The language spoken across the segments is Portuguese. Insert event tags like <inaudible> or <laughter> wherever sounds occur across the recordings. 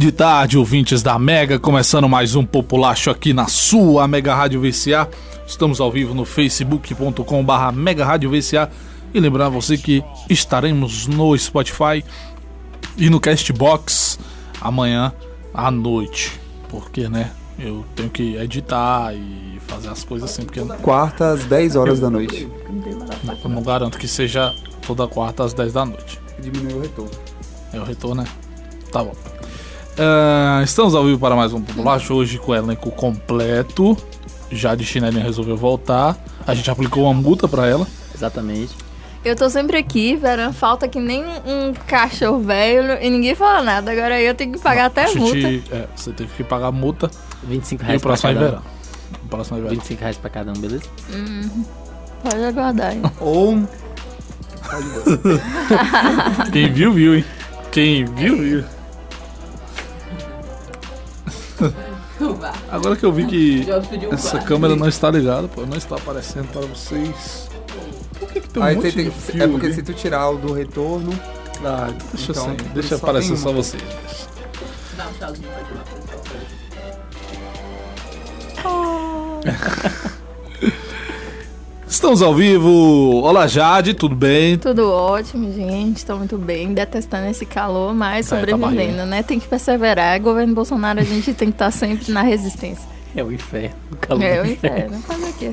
De tarde, ouvintes da Mega, começando mais um Populacho aqui na sua Mega Rádio VCA. Estamos ao vivo no facebook.com barra Mega Rádio VCA e lembrar você que estaremos no Spotify e no Castbox amanhã à noite. Porque, né, eu tenho que editar e fazer as coisas assim, porque Quarta às 10 horas da noite. eu não garanto que seja toda quarta às 10 da noite. Diminuiu o retorno. É o retorno, né? Tá bom. Ah, estamos ao vivo para mais um Popular hoje com o elenco completo. Já de chinelinha resolveu voltar. A gente aplicou uma multa pra ela. Exatamente. Eu tô sempre aqui, Veran, falta que nem um cachorro velho e ninguém fala nada. Agora eu tenho que pagar até A multa. é, você teve que pagar a multa 25 e o reais pra próximo é cada verão. um. O próximo é verão. 25 reais pra cada um, beleza? Pode aguardar aí. <laughs> Ou Quem viu, viu, hein? Quem viu, viu. <laughs> Agora que eu vi que essa câmera não está ligada, pô, não está aparecendo para vocês. Por que, que tem um Aí monte tem- de fio é porque ali? se tu tirar o do retorno, Ah, deixa Então, assim, deixa só aparecer só vocês. <laughs> Estamos ao vivo. Olá, Jade, tudo bem? Tudo ótimo, gente. Tô muito bem, detestando esse calor, mas É, tá sobrevivendo, né? Tem que perseverar. Governo Bolsonaro, a gente tem que estar sempre na resistência. É o inferno. O calor É o do inferno. Fazer o quê?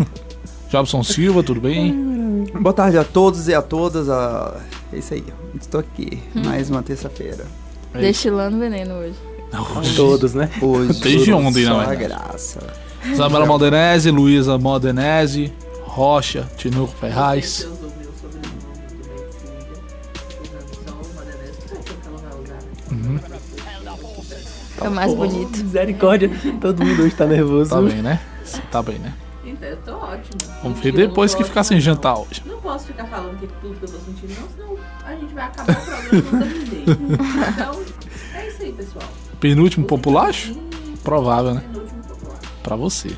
Jobson Silva, tudo bem? boa tarde a todos e a todas. A... É isso aí, estou aqui. Hum. Mais uma terça-feira. É Destilando veneno hoje. Todos, né? Hoje. Desde ontem, a verdade. graça. Isabela Maldenese, Luísa Maldenese, Rocha, Tinuco Ferraz. É o mais bonito. Misericórdia. Todo mundo hoje tá nervoso. Tá bem, né? Você tá bem, né? Então, eu tô ótimo. Vamos ver depois que ficar sem jantar hoje. Não posso ficar falando que tudo que eu tô sentindo, não, senão a gente vai acabar o programa jeito. Então, é isso aí, pessoal. Penúltimo populacho? Provável, né? Penúltimo popular. Pra você.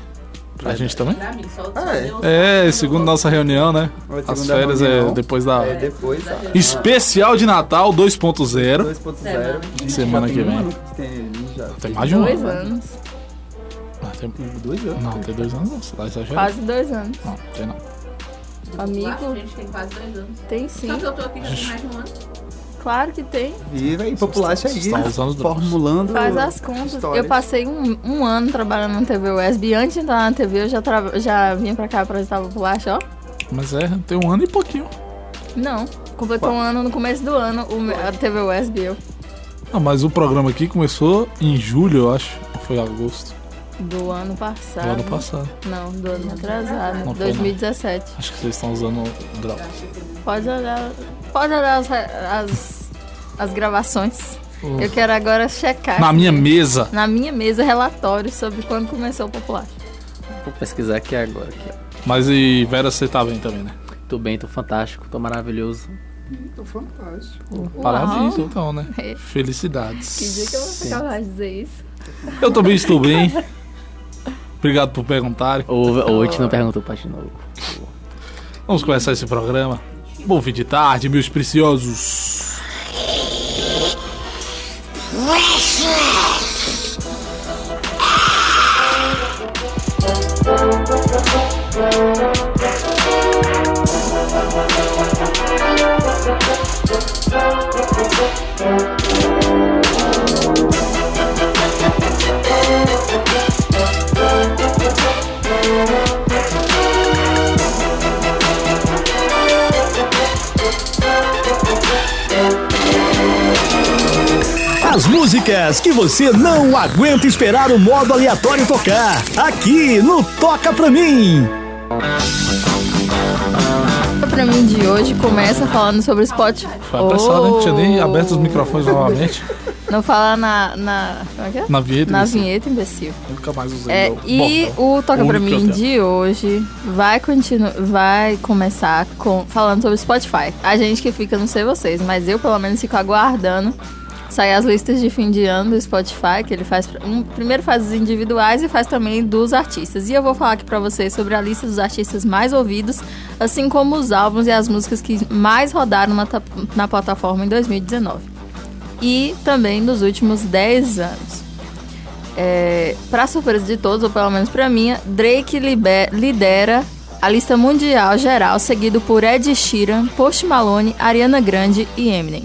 Pra gente também? Pra mim, só, Ah, é. É, segundo nossa reunião, né? As férias é reunião. depois da. É depois da Especial de Natal 2.0. 2.0. Semana que tem vem. tem, já. Tem mais de um Dois ano. anos. Ah, tem- Dois anos. Não, tem dois anos não. Você tá exagerando. Quase dois anos. Não, tem não. Amigo. A gente tem quase dois anos. Tem sim. Só que eu tô aqui já tem mais de um ano. Claro que tem. Viva aí, populacha aí. Vocês estão usando. Formulando. Faz as contas. histórias. Eu passei um, um ano trabalhando na TV USB. E antes de entrar na TV, eu já, tra... já vinha pra cá apresentar o Populacho, ó. Mas é, tem um ano e pouquinho. Não. Completou um ano no começo do ano, o a TV USB. Eu. Ah, mas o programa aqui começou em julho, eu acho. Ou foi agosto Do ano passado. do ano passado. Não, do ano atrasado. Não foi, não. 2017. Acho que vocês estão usando droga. Pode olhar. Pode olhar as, as, as gravações. Oh. Eu quero agora checar. Na minha mesa. Na minha mesa, relatório sobre quando começou o Popular. Vou pesquisar aqui agora. Aqui, ó. Mas e Vera, você tá bem também, né? Tô bem, tô fantástico, tô maravilhoso. Tô fantástico. Parabéns, Uau. então, né? <laughs> Que dia Felicidades. que eu vou ser capaz de dizer isso? Eu também estou <laughs> bem. Obrigado por perguntarem. Ou, ou a gente não perguntou pra de novo. Vamos começar esse programa. Bom fim de tarde, meus preciosos. As músicas que você não aguenta esperar o modo aleatório tocar. Aqui no Toca Pra Mim. Pra mim de hoje começa falando sobre Spotify. Foi apressado, hein? Tinha nem Oh. aberto os microfones novamente. <laughs> Não falar na. na como é que é? Na vinheta. Na desse- vinheta, imbecil. Nunca mais usei. É, e o Toca O Pra Mim eu de hoje vai continuar, vai começar com, falando sobre Spotify. A gente que fica, não sei vocês, mas eu pelo menos fico aguardando sair as listas de fim de ano do Spotify, que ele faz, um, primeiro faz os individuais e faz também dos artistas. E eu vou falar aqui pra vocês sobre a lista dos artistas mais ouvidos, assim como os álbuns e as músicas que mais rodaram na, na plataforma em 2019. e também nos últimos 10 anos. É, para surpresa de todos, ou pelo menos para mim, Drake libe- lidera a lista mundial geral, seguido por Ed Sheeran, Post Malone, Ariana Grande e Eminem.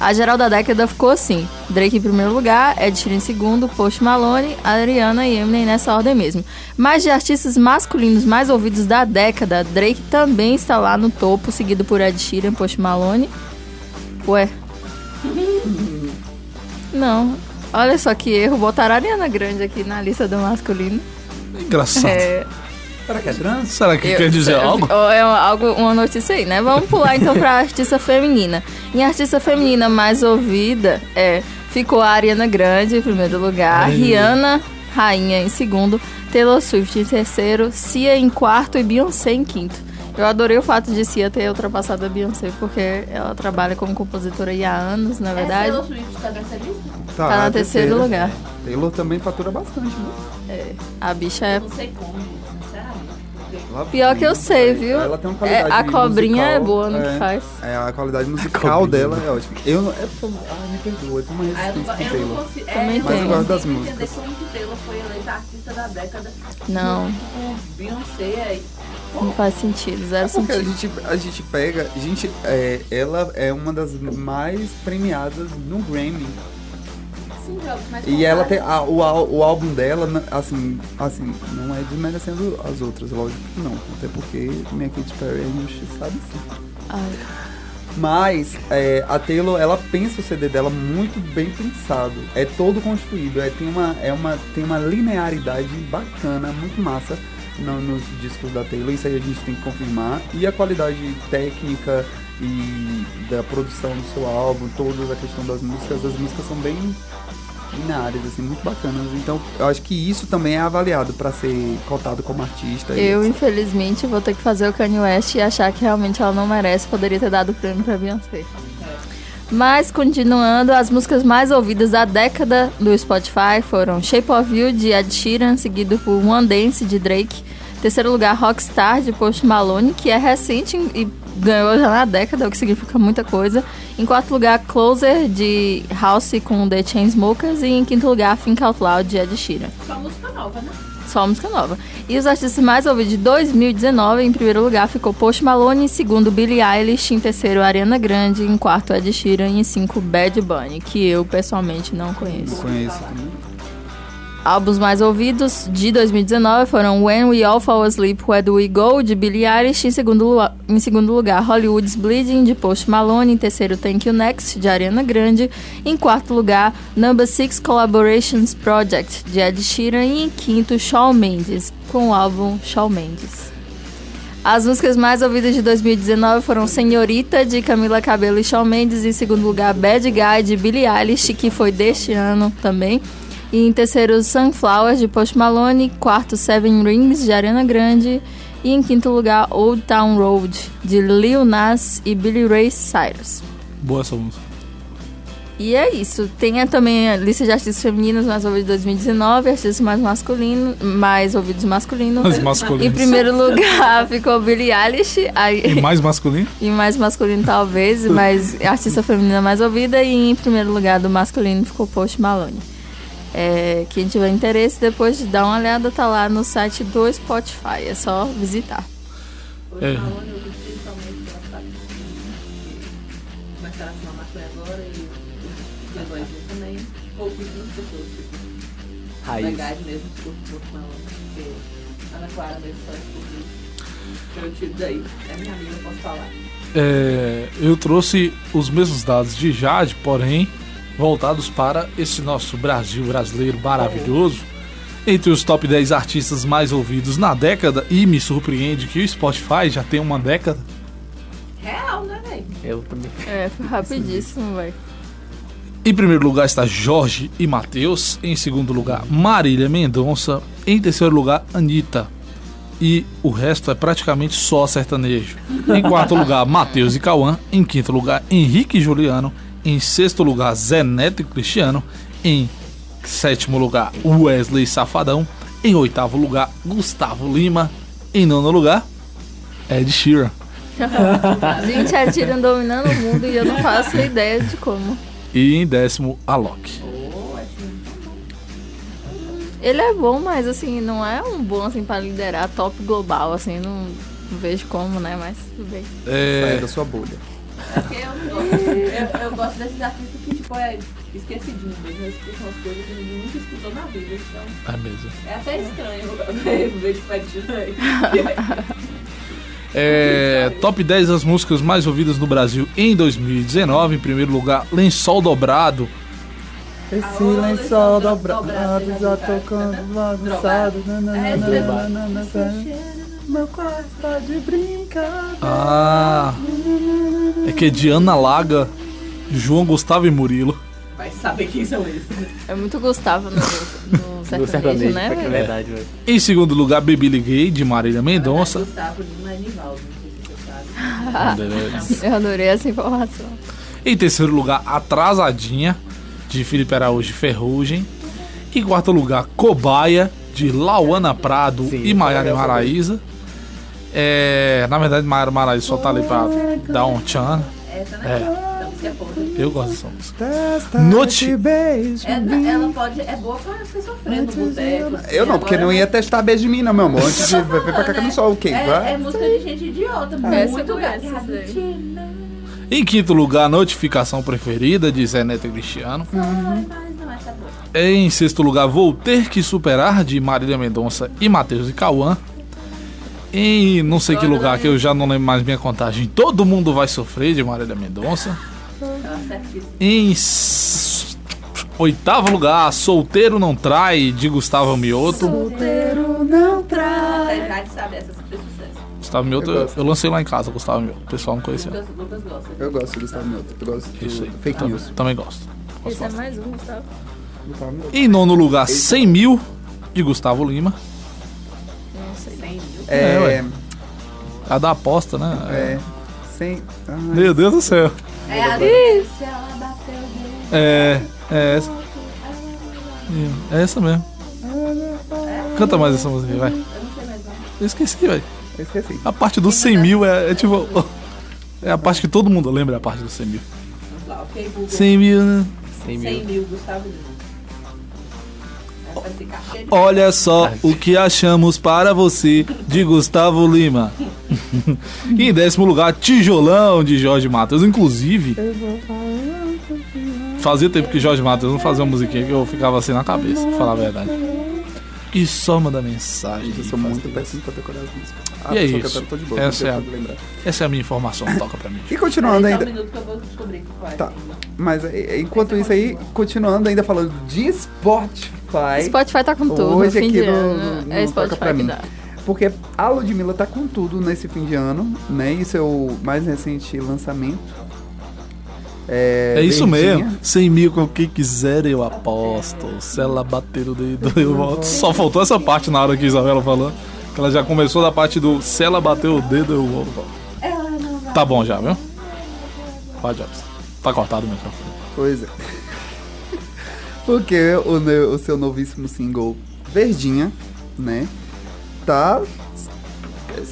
A geral da década ficou assim: Drake em primeiro lugar, Ed Sheeran em segundo, Post Malone, Ariana e Eminem nessa ordem mesmo. Mas de artistas masculinos mais ouvidos da década, Drake também está lá no topo, seguido por Ed Sheeran, Post Malone. Ué. Não. Olha só que erro, botaram a Ariana Grande aqui na lista do masculino. Engraçado. É, Será que é trans? Será que eu- quer dizer eu- algo? É uma- algo, uma notícia aí, né? Vamos pular então pra artista feminina. Em artista feminina mais ouvida, é, ficou a Ariana Grande em primeiro lugar, Ai. Rihanna, rainha em segundo, Taylor Swift em terceiro, Cia em quarto e Beyoncé em quinto. Eu adorei o fato de Cia ter ultrapassado a Beyoncé, porque ela trabalha como compositora há anos, na É verdade. Taylor Swift tá nessa lista? Tá no a terceiro terceira. lugar. Taylor também fatura bastante, né? É, a bicha é Eu não sei como, Ela- Pior que eu sei, viu? Ela tem uma É, qualidade a cobrinha musical, é boa no é, que faz. É, a qualidade musical dela é ótima. Eu não. É, porque- ah, me perdoa, eu tenho uma Ah, eu resistência não, com eu não Taylor. consigo. Também é, eu tem. não Mas eu gosto das músicas. entender como que Taylor foi eleita artista da década. Não. com Beyoncé aí. Não faz sentido, zero É porque a sentido. gente, a gente pega. A gente, é, ela é uma das mais premiadas no Grammy. Sim, jogos mais E ela tem. a- o, o álbum dela, assim, assim, não é desmerecendo as outras, lógico que não. Até porque minha Katy Perry é injustiçada sim. Ai, Mas é, a Taylor, ela pensa o CD dela muito bem pensado. É todo construído. É, tem, uma, é uma, tem uma linearidade bacana, muito massa no- nos discos da Taylor. Isso aí a gente tem que confirmar. E a qualidade técnica e da produção do seu álbum, toda a questão das músicas. As músicas são bem lineares, assim, muito bacanas. Então, eu acho que isso também é avaliado para ser cotado como artista. eu, infelizmente, vou ter que fazer o Kanye West e achar que realmente ela não merece. Poderia ter dado o prêmio pra Beyoncé. Mas, continuando, as músicas mais ouvidas da década do Spotify foram Shape of You, de Ed Sheeran, seguido por One Dance, de Drake. Terceiro lugar, Rockstar, de Post Malone, que é recente e ganhou já na década, o que significa muita coisa. Em quarto lugar, Closer, de House, com The Chainsmokers. E em quinto lugar, Think Out Loud, de Ed Sheeran. Só música nova, né? Só música nova. E os artistas mais ouvidos de 2019, em primeiro lugar ficou Post Malone, em segundo Billie Eilish, em terceiro Ariana Grande, em quarto Ed Sheeran e em cinco Bad Bunny, que eu pessoalmente não conheço. conheço também. Álbuns mais ouvidos de 2019 foram When We All Fall Asleep, Where Do We Go, de Billie Eilish, em segundo, em segundo lugar Hollywood's Bleeding, de Post Malone, em terceiro Thank You Next, de Ariana Grande, em quarto lugar Number Six Collaborations Project, de Ed Sheeran, e em quinto Shawn Mendes, com o álbum Shawn Mendes. As músicas mais ouvidas de 2019 foram Senhorita, de Camila Cabello e Shawn Mendes, em segundo lugar Bad Guy, de Billie Eilish, que foi deste ano também, e em terceiro Sunflower, de Post Malone, quarto Seven Rings, de Ariana Grande, e em quinto lugar Old Town Road, de Lil Nas e Billy Ray Cyrus. Boa essa música. E é isso. Tem também a lista de artistas femininos mais ouvidos de 2019, artistas mais masculinos, mais ouvidos masculinos. Mas Em primeiro lugar <laughs> ficou Billie Eilish, aí, E mais masculino? <laughs> e mais masculino talvez, mas artista feminina mais ouvida. E em primeiro lugar do masculino ficou Post Malone. É, quem tiver interesse, depois de dar uma olhada, tá lá no site do Spotify. É só visitar. Hoje É. é. Raiz. mesmo, desculpa, porque Ana Clara mesmo só descobriu. Eu tiro daí, é minha amiga, eu posso falar. É, eu trouxe os mesmos dados de Jade, porém voltados para esse nosso Brasil brasileiro maravilhoso. Entre os top 10 artistas mais ouvidos na década, e me surpreende que o Spotify já tem uma década. Real, né, velho? Eu também. É, foi rapidíssimo, velho. Em primeiro lugar está Jorge e Matheus. Em segundo lugar, Marília Mendonça. Em terceiro lugar, Anitta. E o resto é praticamente só sertanejo. Em quarto lugar, Matheus e Cauã. Em quinto lugar, Henrique e Juliano. Em sexto lugar, Zé Neto e Cristiano. Em sétimo lugar, Wesley Safadão. Em oitavo lugar, Gustavo Lima. Em nono lugar, Ed Sheeran. <laughs> Gente, a Tyrion dominando o mundo e eu não faço ideia de como. E em décimo, Alok. Ele é bom, mas assim, não é um bom assim pra liderar top global, assim, não, não vejo como, né? Mas tudo bem. Sai É, da sua bolha. É eu, eu, eu gosto desses artistas que, tipo, é esquecidinho mesmo. Escutam umas coisas que ninguém nunca escutou na vida. Então, é mesmo. é até estranho ver tipo. É, top 10 das músicas mais ouvidas no Brasil em 2019. Em primeiro lugar, Lençol Dobrado. Esse Aô, lençol dobrado dobrado, já tocando bagunçado. É, Meu quarto tá de brincadeira. Ah, é que é de Ana Laga, João Gustavo e Murilo. Vai saber quem são eles. É muito Gustavo no, no <laughs> sertanejo, sertanejo, né, é verdade, velho. Em segundo lugar, Baby Liguei, de Marília Mendonça. Gustavo e sabe. Eu adorei essa informação. Em terceiro lugar, Atrasadinha, de Felipe Araújo e Ferrugem. Em quarto lugar, Cobaia, de Lauana Prado Sim, e Maiara é Maraíza. É, na verdade, Maiara Maraíza só tá ali pra dar um tchan. Essa, né? É. Então, é. Eu gosto dessa música. Beijo. É, ela pode, é boa pra você sofrer no boteco. assim, Eu não, porque não ia testar beijo de mim, não, meu amor. Antes de vir pra cá que eu não sou o quê? É, é música de gente idiota, Essa muito daí. Em quinto lugar, Notificação Preferida, de Zé Neto e Cristiano. Mas não, essa é boa. Em sexto lugar, Vou Ter Que Superar, de Marília Mendonça e Matheus e Cauã. Em não sei que lugar, que eu já não lembro mais minha contagem, Todo Mundo Vai Sofrer, de Marília Mendonça. Em oitavo lugar, Solteiro Não Trai, de Gustavo Mioto. Solteiro não trai. Você já sabe essa super sucesso. Gustavo Mioto, Eu eu, gosto. eu lancei lá em casa, Gustavo Mioto. O pessoal não conhecia. Lucas, Lucas gosta. Eu gosto do Gustavo Mioto. Eu gosto do Isso aí. fake também, news. também gosto. Gosto Esse é bastante. mais um, Gustavo. Gustavo Mioto. Em nono lugar, 100 mil, de Gustavo Lima. É, É, ué. A da aposta, né? é. Sem. Ai, Meu Deus do céu. É a delícia, ela bateu o. É, é essa. É essa mesmo. Canta mais essa música vai. Eu não sei mais não. Eu esqueci, velho. eu esqueci. A parte dos 100 mil é, é tipo. É a parte que todo mundo lembra, a parte dos 100 mil. Vamos lá, ok, Google. 100 mil, né? 100 100 mil. mil, Gustavo Lima. Olha só o que achamos para você de Gustavo Lima. <laughs> em décimo lugar, Tijolão de Jorge Matheus. Inclusive, fazia tempo que Jorge Matheus não fazia uma musiquinha que eu ficava assim na cabeça, pra falar a verdade. E só manda mensagem. Eu sou muito péssimo pra decorar as músicas. Ah, E é isso. cantando, tô de boa, Essa é a-. Essa é a minha informação, toca pra mim. E continuando só um ainda. minuto que eu vou descobrir que vai. Tá. Mas é, enquanto isso aí, continuando ainda falando de Spotify. Spotify tá com tudo, Hoje aqui no- no- é no Toca Spotify Pra que Mim. dá. Porque a Ludmilla tá com tudo nesse fim de ano, né? E seu mais recente lançamento. É, É isso Verdinha. mesmo. 100 mil com quem quiser eu aposto. Se ela bater o dedo, eu volto. Só faltou essa parte na hora que a Isabela falou. Que ela já começou da parte do se ela bater o dedo, eu volto. Tá bom já, viu? Pode, Jobs. Tá cortado o microfone. Pois é. <laughs> Porque o, o seu novíssimo single Verdinha, né? Tá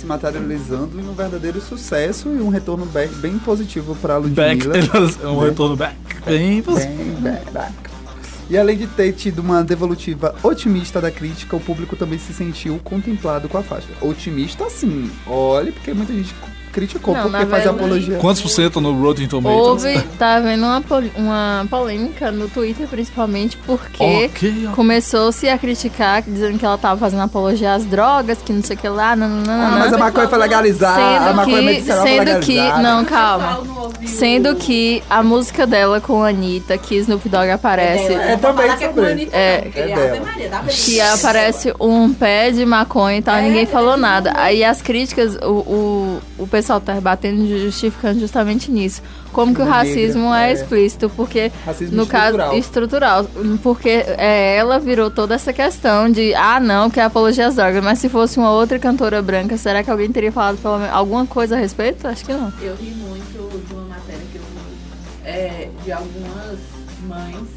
se materializando em um verdadeiro sucesso e um retorno bem, bem positivo pra Back, Ludmilla. <laughs> é um retorno back. Bem, Bem, bem. E além de ter tido uma devolutiva otimista da crítica, o público também se sentiu contemplado com a faixa. Otimista, sim. Olhe, porque muita gente criticou Não, porque faz apologia. Quantos por cento no Rotten Tomatoes? Houve, tá havendo uma, pol- uma polêmica no Twitter, principalmente porque Ok, ó. começou-se a criticar, dizendo que ela tava fazendo apologia às drogas, que não sei o que lá, não, não, não, Ah, não. mas a maconha foi legalizada. a Sendo maconha que, medicinal foi sendo que, legalizada. não, calma. Sendo que a música dela com a Anitta, que Snoop Dogg aparece, dela, É vou também que é sobre. a Anitta, É. É. Maria, dá pra que aparece um pé de maconha e tal, É, ninguém falou é, nada. é. Aí as críticas, o, o, o pessoal tá batendo, justificando justamente nisso. Como que o Negra, racismo é, é. explícito, porque Racismo no estrutural. caso estrutural, porque é, ela virou toda essa questão de ah não, que é apologia às drogas, mas se fosse uma outra cantora branca, será que alguém teria falado pelo menos alguma coisa a respeito? Acho que não. Eu ri muito de uma matéria que eu vi é, de algumas mães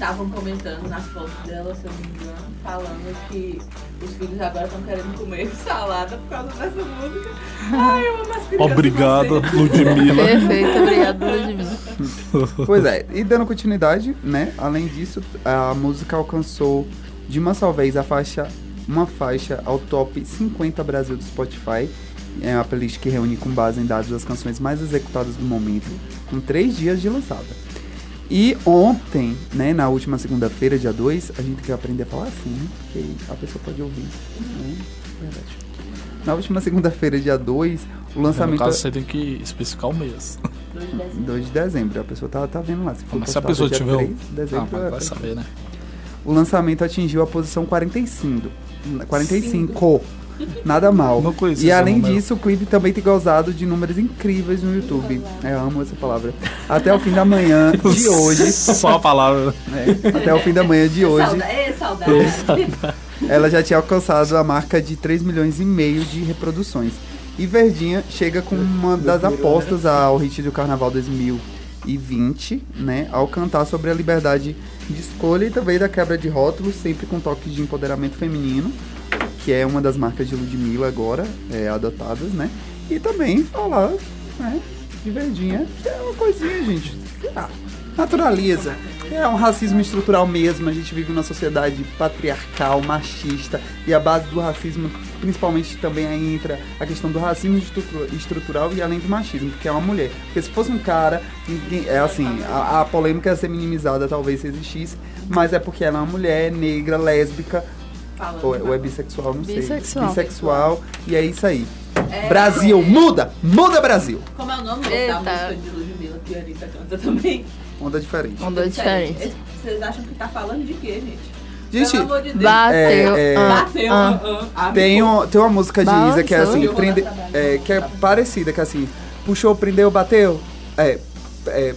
estavam comentando nas fotos dela, se eu não me engano, falando que os filhos agora estão querendo comer <laughs> salada por causa dessa música. Ai, eu amo as crianças. Obrigado. Ludmilla. Perfeito, obrigado, Ludmilla. <laughs> Pois é, e dando continuidade, né? Além disso, a música alcançou de uma só vez a faixa, uma faixa ao top 50 Brasil do Spotify. É uma playlist que reúne com base em dados as canções mais executadas do momento, com três dias de lançada. E ontem, né, na última segunda-feira, dia 2, a gente tem que aprender a falar assim, né? Porque a pessoa pode ouvir. Né? Verdade. Na última segunda-feira, dia 2, o No lançamento. caso, você tem que especificar o mês. 2 de dezembro, a pessoa tá, tá vendo lá. Se, for Mas se a pessoa tiver 3 o... de Ah, dezembro, mas é vai saber, né? o lançamento atingiu a posição 45. 45. Nada mal. Não conhecia E além número. disso, o clipe também tem gozado de números incríveis no YouTube. É, Eu amo essa palavra. Até o fim da manhã de <laughs> hoje. Só a palavra. né, até o fim da manhã de hoje, Saudade. Ê, saudade. <laughs> ela já tinha alcançado a marca de 3 milhões e meio de reproduções. E Verdinha chega com uma das apostas ao hit do Carnaval 2020, né? Ao cantar sobre a liberdade de escolha e também da quebra de rótulos, sempre com toques de empoderamento feminino, que é uma das marcas de Ludmilla agora, é, adotadas, né? E também falar, né? De Verdinha, que é uma coisinha, gente. Ah, naturaliza. É um racismo estrutural mesmo. A gente vive numa sociedade patriarcal, machista. E a base do racismo, principalmente, também aí entra a questão do racismo estrutu- estrutural e além do machismo, porque é uma mulher. Porque se fosse um cara, é assim, a, a polêmica ia ser minimizada, talvez se existisse, mas é porque ela é uma mulher negra, lésbica, Falando ou, é- ou é bissexual, não sei. Bissexual. Bissexual, e é isso aí. É, Brasil, muda! Muda Brasil! Como é o nome da Eita. música de Ludmilla que a Anitta canta também? Onda diferente. Onda diferente. Vocês acham que tá falando de quê, gente? Gente, Pelo amor de Deus. Bateu. É, é, Bateu. ah. ah, ah, Tem, um, tem uma música de Isa que é assim, prende, é, que é parecida, que é assim, puxou, prendeu, bateu. É, é,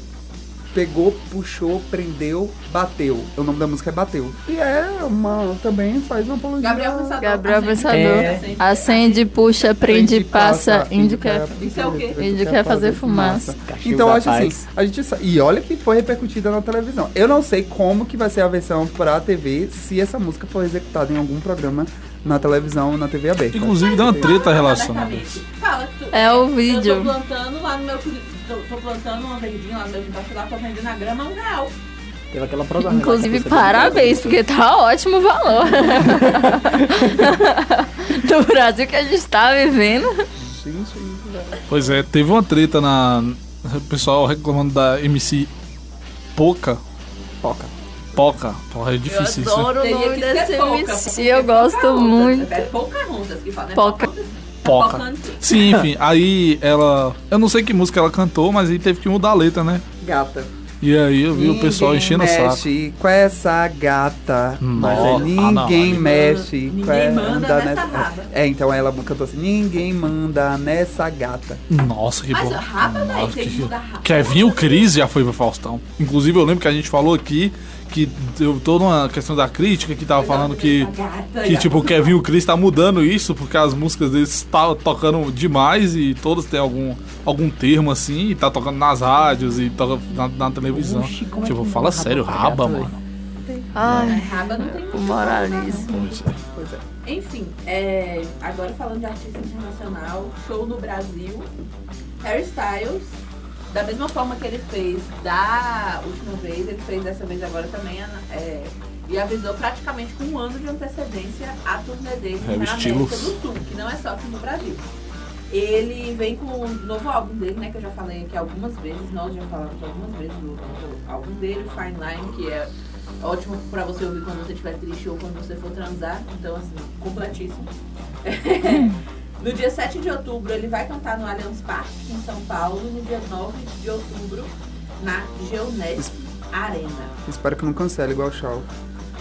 pegou, puxou, prendeu, bateu. O nome da música é Bateu. E é uma, também faz uma apologia. Gabriel Pensador. Gabriel Pensador. acende. Acende, puxa, prende, passa, índio quer. Isso é o quê? Índio quer fazer fumaça. Cachimbo Então eu acho assim, a gente e olha que foi repercutida na televisão. Eu não sei como que vai ser a versão pra TV se essa música for executada em algum programa na televisão, na TV aberta. Inclusive, deu uma treta relacionada. Abertamente. Fala que tu- É o vídeo. Eu tô plantando lá no meu. Tô, tô plantando uma verdinha lá fui lá, tô vendendo a grama um real. Teve aquela programa. Inclusive, parabéns, porque tá ótimo o valor. <laughs> Do Brasil que a gente tá vivendo. Gente, velho. Pois é, teve uma treta na. O pessoal reclamando da MC Poca. Poca. Poca. Porra, é difícil isso. né? o nome pouca, MC. Eu gosto Pocahontas. muito. É Pocahontas que fala, né? Poca. Pocahontas. Poca. Pocahontas. Sim, enfim, aí ela. Eu não sei que música ela cantou, mas aí teve que mudar a letra, né? Gata. E aí eu vi o pessoal Ninguém enchendo o saco. mexe com essa gata. Mas é, Nossa. Ah, não, ninguém aí- mexe Ninguém com essa manda nessa raba. É, então ela cantou assim: ninguém manda nessa gata. Nossa, que Mas bom. raba, velho, Nossa, tem que- raba. O Cris já foi pro Faustão. Inclusive, eu lembro que a gente falou aqui que deu toda uma questão da crítica que tava falando que. Que tipo, o Kevin o Cris tá mudando isso porque as músicas deles tá tocando demais e todas têm algum, algum termo assim, e tá tocando nas rádios e toca na, na televisão. Oxi, é tipo, fala sério, raba mano. Ai, Raba não tem o moralismo. Pois é. Pois é. Enfim, é, agora falando de artista internacional, show no Brasil, Harry Styles, da mesma forma que ele fez da última vez, ele fez dessa vez agora também, é, e avisou praticamente com um ano de antecedência a turnê dele Harry na Styles. América do Sul, que não é só aqui no Brasil. Ele vem com o novo álbum dele, né, que eu já falei aqui algumas vezes, nós já falamos algumas vezes do novo álbum dele, Fine Line, que é ótimo pra você ouvir quando você estiver triste ou quando você for transar. Então, assim, completíssimo. <laughs> no dia 7 de outubro, ele vai cantar no Allianz Parque, em São Paulo. E no dia 9 de outubro, na Geones Arena. Espero que não cancele igual o Shaw.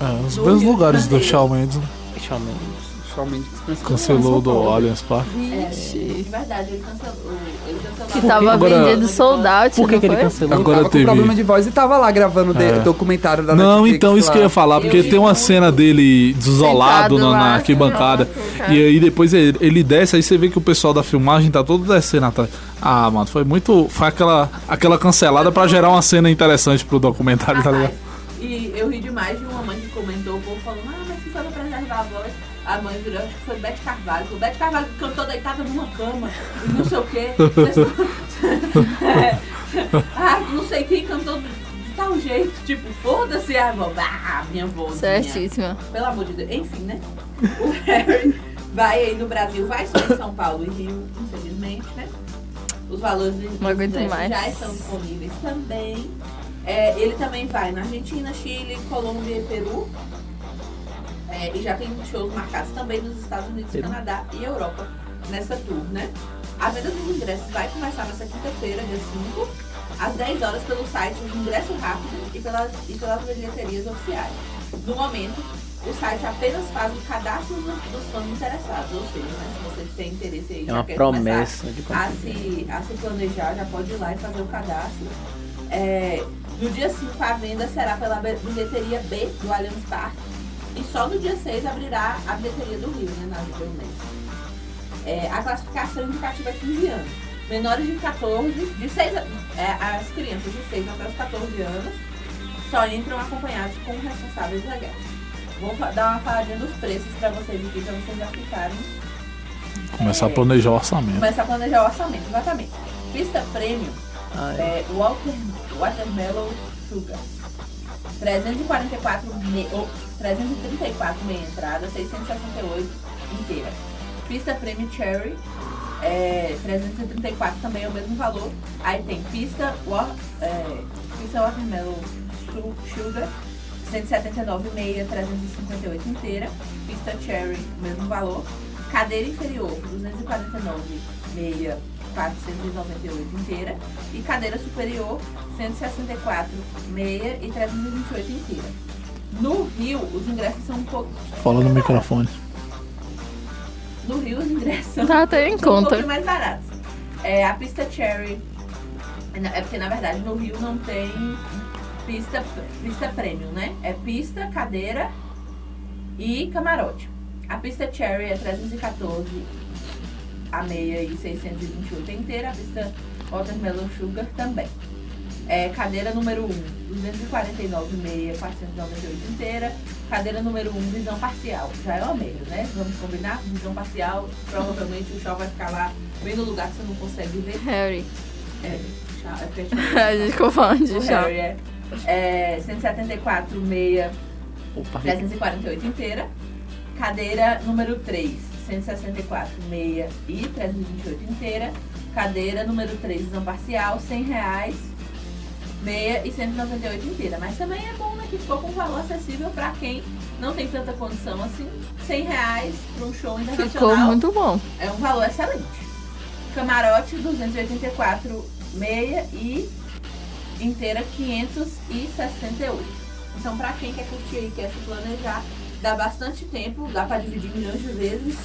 É, os No mesmos lugares do. Shawn Mendes Shawn Mendes. Mendes cancelou. cancelou do. Allianz. É, Vixe. de verdade, ele cancelou. Ele cancelou. Que tava Agora- vendido sold out, Por que, que ele cancelou? Agora tava teve- com problema de voz e tava lá gravando É. documentário da Não, Netflix então isso lá. que eu ia falar, porque Eu tem uma cena dele desolado na, na arquibancada. E aí depois ele, ele desce, aí você vê que o pessoal da filmagem tá todo descendo atrás. Ah, mano, foi muito. Foi aquela, aquela cancelada pra gerar uma cena interessante pro documentário, tá ligado? Rapaz, E eu ri demais de a mãe virou, acho que foi Beth Carvalho. O Beth Carvalho cantou deitada numa cama e não sei o quê. <laughs> É. ah, não sei quem cantou de tal jeito, tipo, foda-se a avó, ah, minha voz. Certíssima. Pelo amor de Deus. Enfim, né? O Harry vai aí no Brasil, vai só em São Paulo e Rio, infelizmente, né? Os valores mais. já estão disponíveis também. É, ele também vai na Argentina, Chile, Colômbia e Peru. É, e já tem shows marcados também nos Estados Unidos, Peru. Canadá e Europa nessa tour, né? A venda dos ingressos vai começar nessa quinta-feira, dia 5, às 10 horas pelo site de Ingresso Rápido e pelas, e pelas bilheterias oficiais. No momento, o site apenas faz o cadastro dos, dos fãs interessados, ou seja, né, se você tem interesse aí, É uma promessa de a se, a se planejar, já pode ir lá e fazer o cadastro. É, no dia 5, a venda será pela bilheteria B do Allianz Parque. E só no dia 6 abrirá a bilheteria do Rio, né, na Juventus. É, a classificação indicativa é 15 anos. Menores de 14, de 6 a- é, as crianças de 6 até os 14 anos só entram acompanhados com responsáveis legais. Vou dar uma faladinha dos preços para vocês aqui, para vocês já ficarem Começar a planejar o orçamento. Começar a planejar o orçamento, exatamente. Pista premium Ai, é Water, Watermelon Sugar. 344 me, oh, 334 meia entrada, 668 inteira. Pista Premium Cherry, é, 334 também é o mesmo valor. Aí tem pista, wa, é, pista Watermelon Su- Sugar, 179 meia, 358 inteira. Pista Cherry, mesmo valor. Cadeira inferior, 249 meia, 498 inteira. E cadeira superior, 164 meia e 328 inteira. No Rio, os ingressos são um pouco. Fala no microfone. No Rio, os ingressos são, Tá até em são um conta. pouquinho mais baratos. É, a pista Cherry. É porque na verdade no Rio não tem pista, pista premium, né? É pista, cadeira e camarote. A pista Cherry é 314 a meia e 628 a inteira. A pista Watermelon Sugar também. É, cadeira número 1, 249 meia, 498 inteira. Cadeira número 1, visão parcial. Já é uma meia, né? Vamos combinar? Visão parcial, provavelmente o chão vai ficar lá bem no lugar que você não consegue ver. <laughs> Harry. É, chá- é <laughs> A gente ficou falando de o chá. Harry é, é 174 meia, opa, 348 inteira. Cadeira número 3, 164 meia e 328 inteira. Cadeira número 3, visão parcial, 100 reais, meia e 198 inteira. Mas também é bom, né? Que ficou com um valor acessível para quem não tem tanta condição assim. 100 reais para um show internacional. Ficou muito bom. É um valor excelente. Camarote 284 meia e inteira 568. Então pra quem quer curtir aí, quer se planejar, dá bastante tempo, dá pra dividir milhões de vezes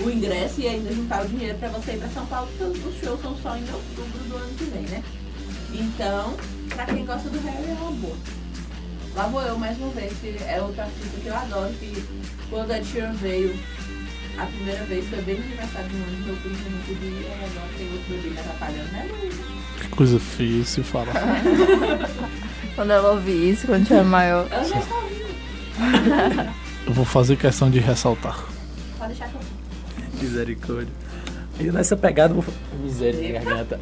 o ingresso e ainda juntar o dinheiro pra você ir pra São Paulo, porque os- os shows são só em outubro do ano que vem, né? Então, pra quem gosta do Harry é uma boa. Lá vou eu mais uma vez, que é outro artista que eu adoro, que quando a Sheeran veio a primeira vez foi bem no aniversário de um ano de outubro que eu não podia, e agora tem outro bebê me atrapalhando, né, Luiz? Que coisa feia se falar. <laughs> Quando ela ouvir isso, quando tiver maior. Ela já está ouvindo, Eu vou fazer questão de ressaltar. pode deixar que eu misericórdia. Ainda nessa pegada, vou. Miséria, garganta.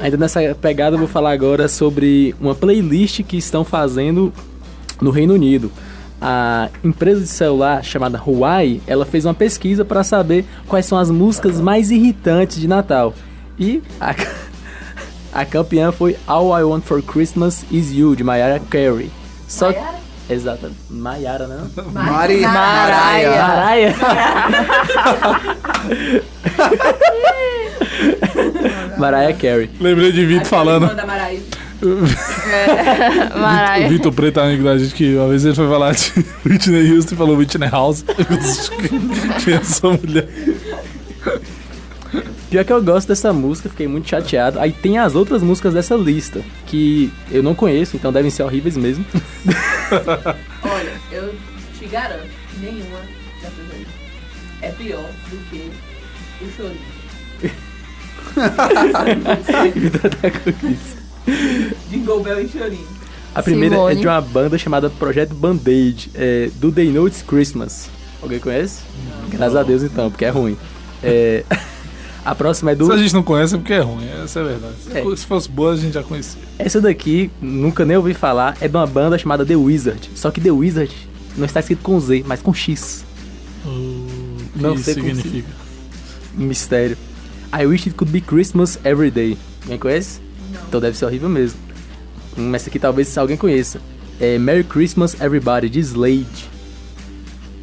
Ainda nessa pegada, vou falar agora sobre uma playlist que estão fazendo no Reino Unido. A empresa de celular chamada Huawei, ela fez uma pesquisa para saber quais são as músicas mais irritantes de Natal. E a, <laughs> a campeã foi All I Want for Christmas Is You, de Mariah Carey. Só Maiara? Exato. Maiara, né? Mari, Maraia. Maraia. <laughs> Mariah Carey. Lembrei de Vitor falando. Da Maraísa. O Maraia. <laughs> Vitor Preto, amigo da gente, que uma vez ele foi falar de <laughs> Whitney Houston e falou Whitney House. Quem é essa mulher? Pior que eu gosto dessa música, fiquei muito chateado. Aí tem as outras músicas dessa lista, que eu não conheço, então devem ser horríveis mesmo. <laughs> Olha, eu te garanto que nenhuma dessas aí é pior do que o chorinho. <laughs> Vida da conquista. Jingle Bell e chorinho. A primeira é Simone. de uma banda chamada Projeto Band-Aid, é, do They Know It's Christmas. Alguém conhece? Graças a Deus então, porque é ruim. É, <laughs> a próxima é do. Se a gente não conhece é porque é ruim, essa é a verdade. Se É. Se fosse boa, a gente já conhecia. Essa daqui, nunca nem ouvi falar, é de uma banda chamada The Wizard. Só que The Wizard não está escrito com Z, mas com X. O que Não isso sei como significa. Um mistério. I wish it could be Christmas every day. Alguém conhece? Então deve ser horrível mesmo. Hum, essa aqui talvez alguém conheça. É Merry Christmas Everybody, de Slade.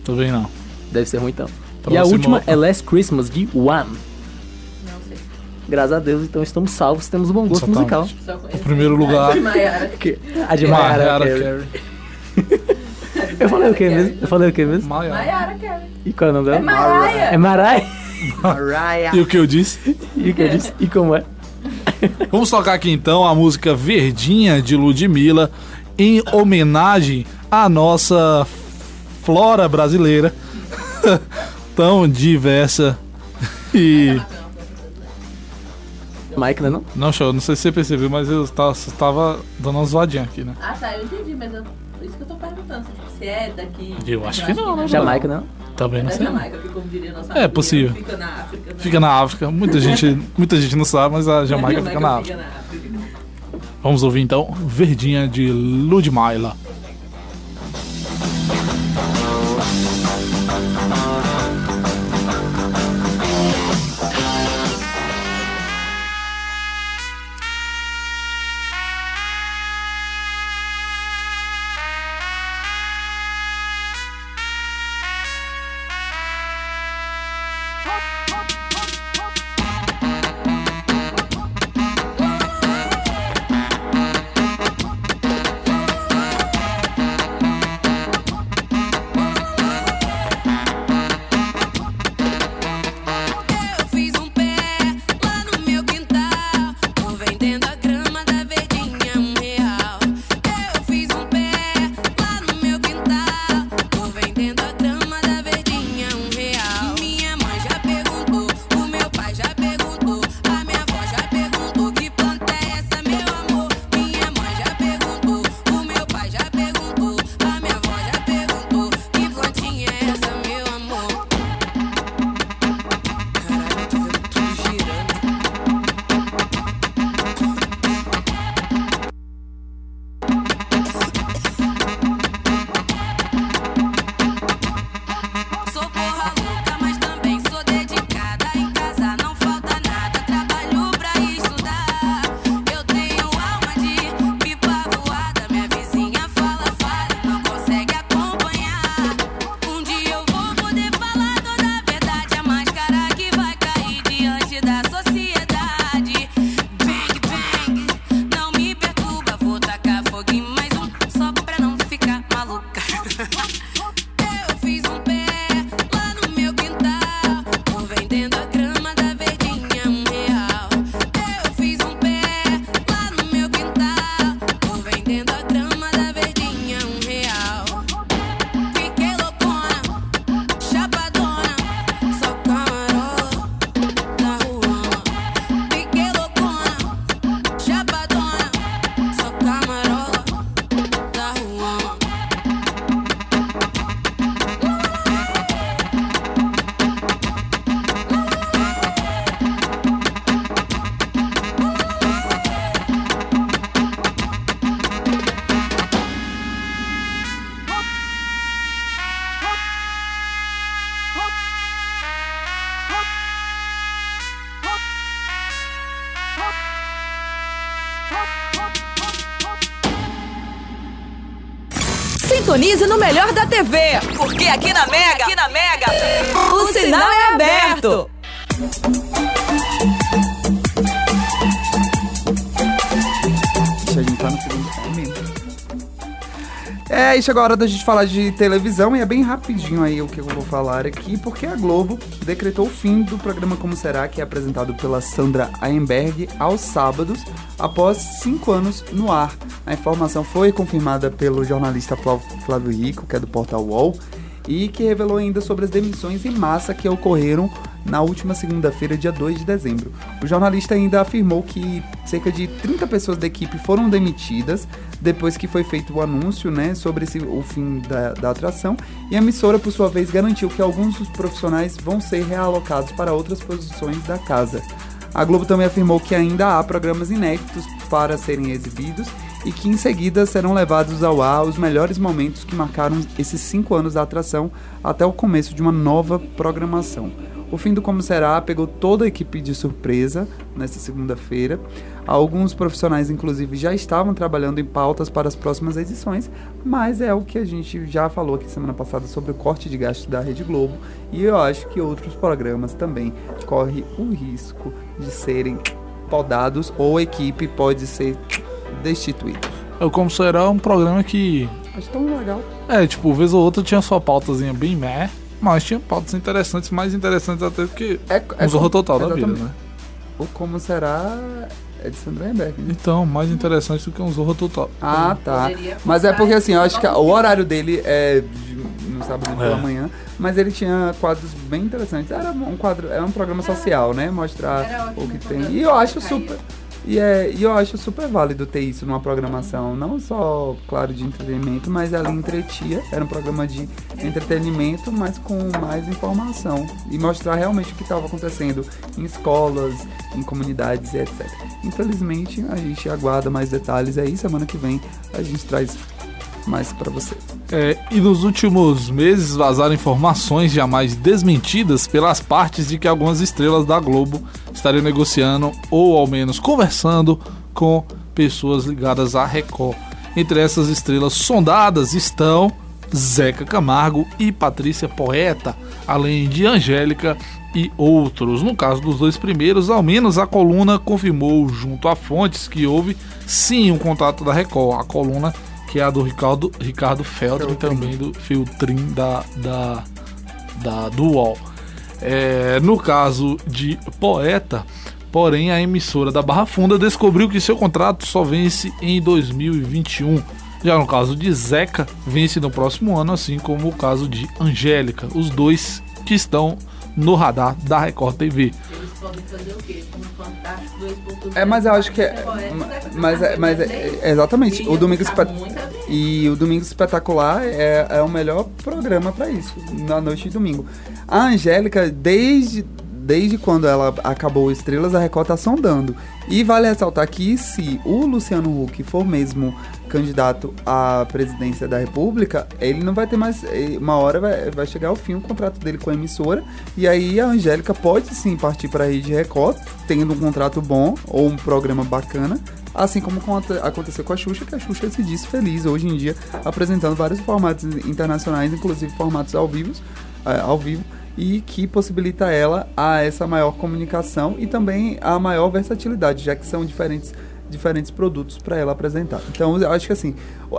Também não. Deve ser ruim então. E a Próximo. última é Last Christmas, de One. Graças a Deus, então estamos salvos, temos um bom gosto Exatamente. musical. O primeiro lugar. Maiara. <laughs> Que- A de Mariah Mariah Carey. Eu falei o que mesmo? Eu falei o que mesmo? Maiara Carey. E qual é o nome É dela? Mariah. É Mariah. Mariah. E o que eu disse? E o que eu disse? E como é? <laughs> Vamos tocar aqui então a música Verdinha de Ludmilla em homenagem à nossa flora brasileira <laughs> tão diversa e Mike, né não? não show, não sei se você percebeu, mas eu tava, tava dando uma zoadinha aqui, né? Ah, tá, eu entendi, mas eu, por isso que eu tô perguntando se, é daqui. Eu acho que não, né? Jamaica, não? Também não É sei. Jamaica, que como diria nossa É possível. Fica na África. né? Fica na África, muita <laughs> gente, muita gente não sabe, mas a Jamaica fica na África. na África. Vamos ouvir então Verdinha de Ludmilla. TV, porque aqui na Mega, aqui na Mega, o sinal é aberto. Deixa a gente tá no segundo momento. É, e chegou a hora da gente falar de televisão e é bem rapidinho aí o que eu vou falar aqui, porque a Globo decretou o fim do programa Como Será, que é apresentado pela Sandra Aemberg aos sábados, após cinco anos no ar. A informação foi confirmada pelo jornalista Flá- Flávio Rico, que é do portal UOL, e que revelou ainda sobre as demissões em massa que ocorreram na última segunda-feira, dia 2 de dezembro. O jornalista ainda afirmou que cerca de 30 pessoas da equipe foram demitidas depois que foi feito o anúncio né, sobre esse- o fim da, da atração, e a emissora, por sua vez, garantiu que alguns dos profissionais vão ser realocados para outras posições da casa. A Globo também afirmou que ainda há programas inéditos para serem exibidos e que em seguida serão levados ao ar os melhores momentos que marcaram esses cinco anos da atração até o começo de uma nova programação. O fim do Como Será pegou toda a equipe de surpresa nesta segunda-feira. Alguns profissionais, inclusive, já estavam trabalhando em pautas para as próximas edições, mas é o que a gente já falou aqui semana passada sobre o corte de gastos da Rede Globo. E eu acho que outros programas também correm o risco de serem podados ou a equipe pode ser destituída. É o Como Será um programa que. Acho tão legal. É, tipo, vez ou outra tinha sua pautazinha bem meh, mas tinha pautas interessantes, mais interessantes até do que É, um zorro total da vida, né? O Como Será é de Sandra Emberg, né? Então, mais interessante do que um zorro total. Ah, tá. Mas é porque assim, eu acho que o horário dele é de- no sábado pela É. manhã, mas ele tinha quadros bem interessantes. Era um quadro, é um programa social, né? Mostrar Era o que tem. E eu acho super e, é, e eu acho super válido ter isso numa programação, não só, claro, de entretenimento, mas ali entretia. Era um programa de entretenimento, mas com mais informação. E mostrar realmente o que estava acontecendo em escolas, em comunidades e etc. Infelizmente, a gente aguarda mais detalhes aí. Semana que vem a gente traz mais pra você. É, e nos últimos meses vazaram informações jamais desmentidas pelas partes de que algumas estrelas da Globo estariam negociando ou ao menos conversando com pessoas ligadas à Record. Entre essas estrelas sondadas estão Zeca Camargo e Patrícia Poeta, além de Angélica e outros. No caso dos dois primeiros, ao menos a coluna confirmou junto a fontes que houve sim um contato da Record. A coluna que é a do Ricardo, Ricardo Feltrin, também do Filtrin da, da, da do UOL. É, no caso de Poeta, porém a emissora da Barra Funda descobriu que seu contrato só vence em 2021. Já no caso de Zeca, vence no próximo ano, assim como o caso de Angélica, os dois que estão no radar da Record TV. Eles podem fazer o quê? Fantástico 2.0. É, mas eu acho que é. Mas, é- mas é, exatamente. O Domingo E o Domingo Espetacular é, é o melhor programa pra isso, na noite de domingo. A Angélica, desde, desde quando ela acabou Estrelas, a Record tá sondando. E vale ressaltar que se o Luciano Huck for mesmo candidato à presidência da República, ele não vai ter mais. eh, Uma hora vai, vai chegar ao fim o contrato dele com a emissora. E aí a Angélica pode sim partir para a Rede Record, tendo um contrato bom ou um programa bacana. Assim como aconteceu com a Xuxa, que a Xuxa se disse feliz hoje em dia, apresentando vários formatos internacionais, inclusive formatos ao vivo, eh, ao vivo e que possibilita ela a essa maior comunicação e também a maior versatilidade, já que são diferentes diferentes produtos para ela apresentar. Então, eu acho que assim,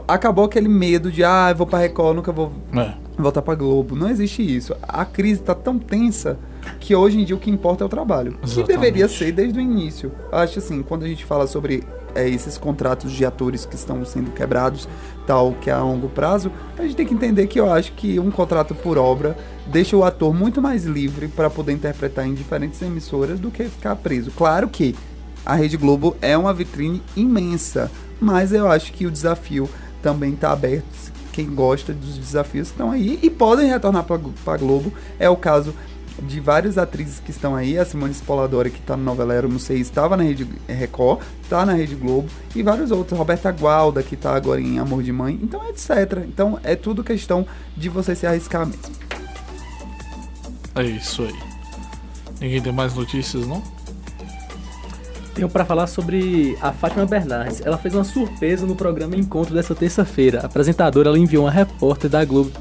acabou aquele medo de ah, eu vou para Record, nunca vou É. voltar para Globo. Não existe isso. A crise está tão tensa que hoje em dia o que importa é o trabalho. Que Exatamente. deveria ser desde o início. Eu acho assim, quando a gente fala sobre é, esses contratos de atores que estão sendo quebrados, tal, que é a longo prazo, a gente tem que entender que eu acho que um contrato por obra deixa o ator muito mais livre para poder interpretar em diferentes emissoras do que ficar preso. Claro que a Rede Globo é uma vitrine imensa, mas eu acho que o desafio também está aberto. Quem gosta dos desafios estão aí e podem retornar para a Globo. É o caso de várias atrizes que estão aí. A Simone Spoladora, que está no Novela Era, não sei, estava na Rede Record, está na Rede Globo. E vários outros. Roberta Gualda, que está agora em Amor de Mãe. Então, etc. Então, é tudo questão de você se arriscar mesmo. É isso aí. Ninguém tem mais notícias, não? Tenho pra falar sobre a Fátima Bernardes. Ela fez uma surpresa no programa Encontro dessa terça-feira. A apresentadora ela enviou uma repórter da Globo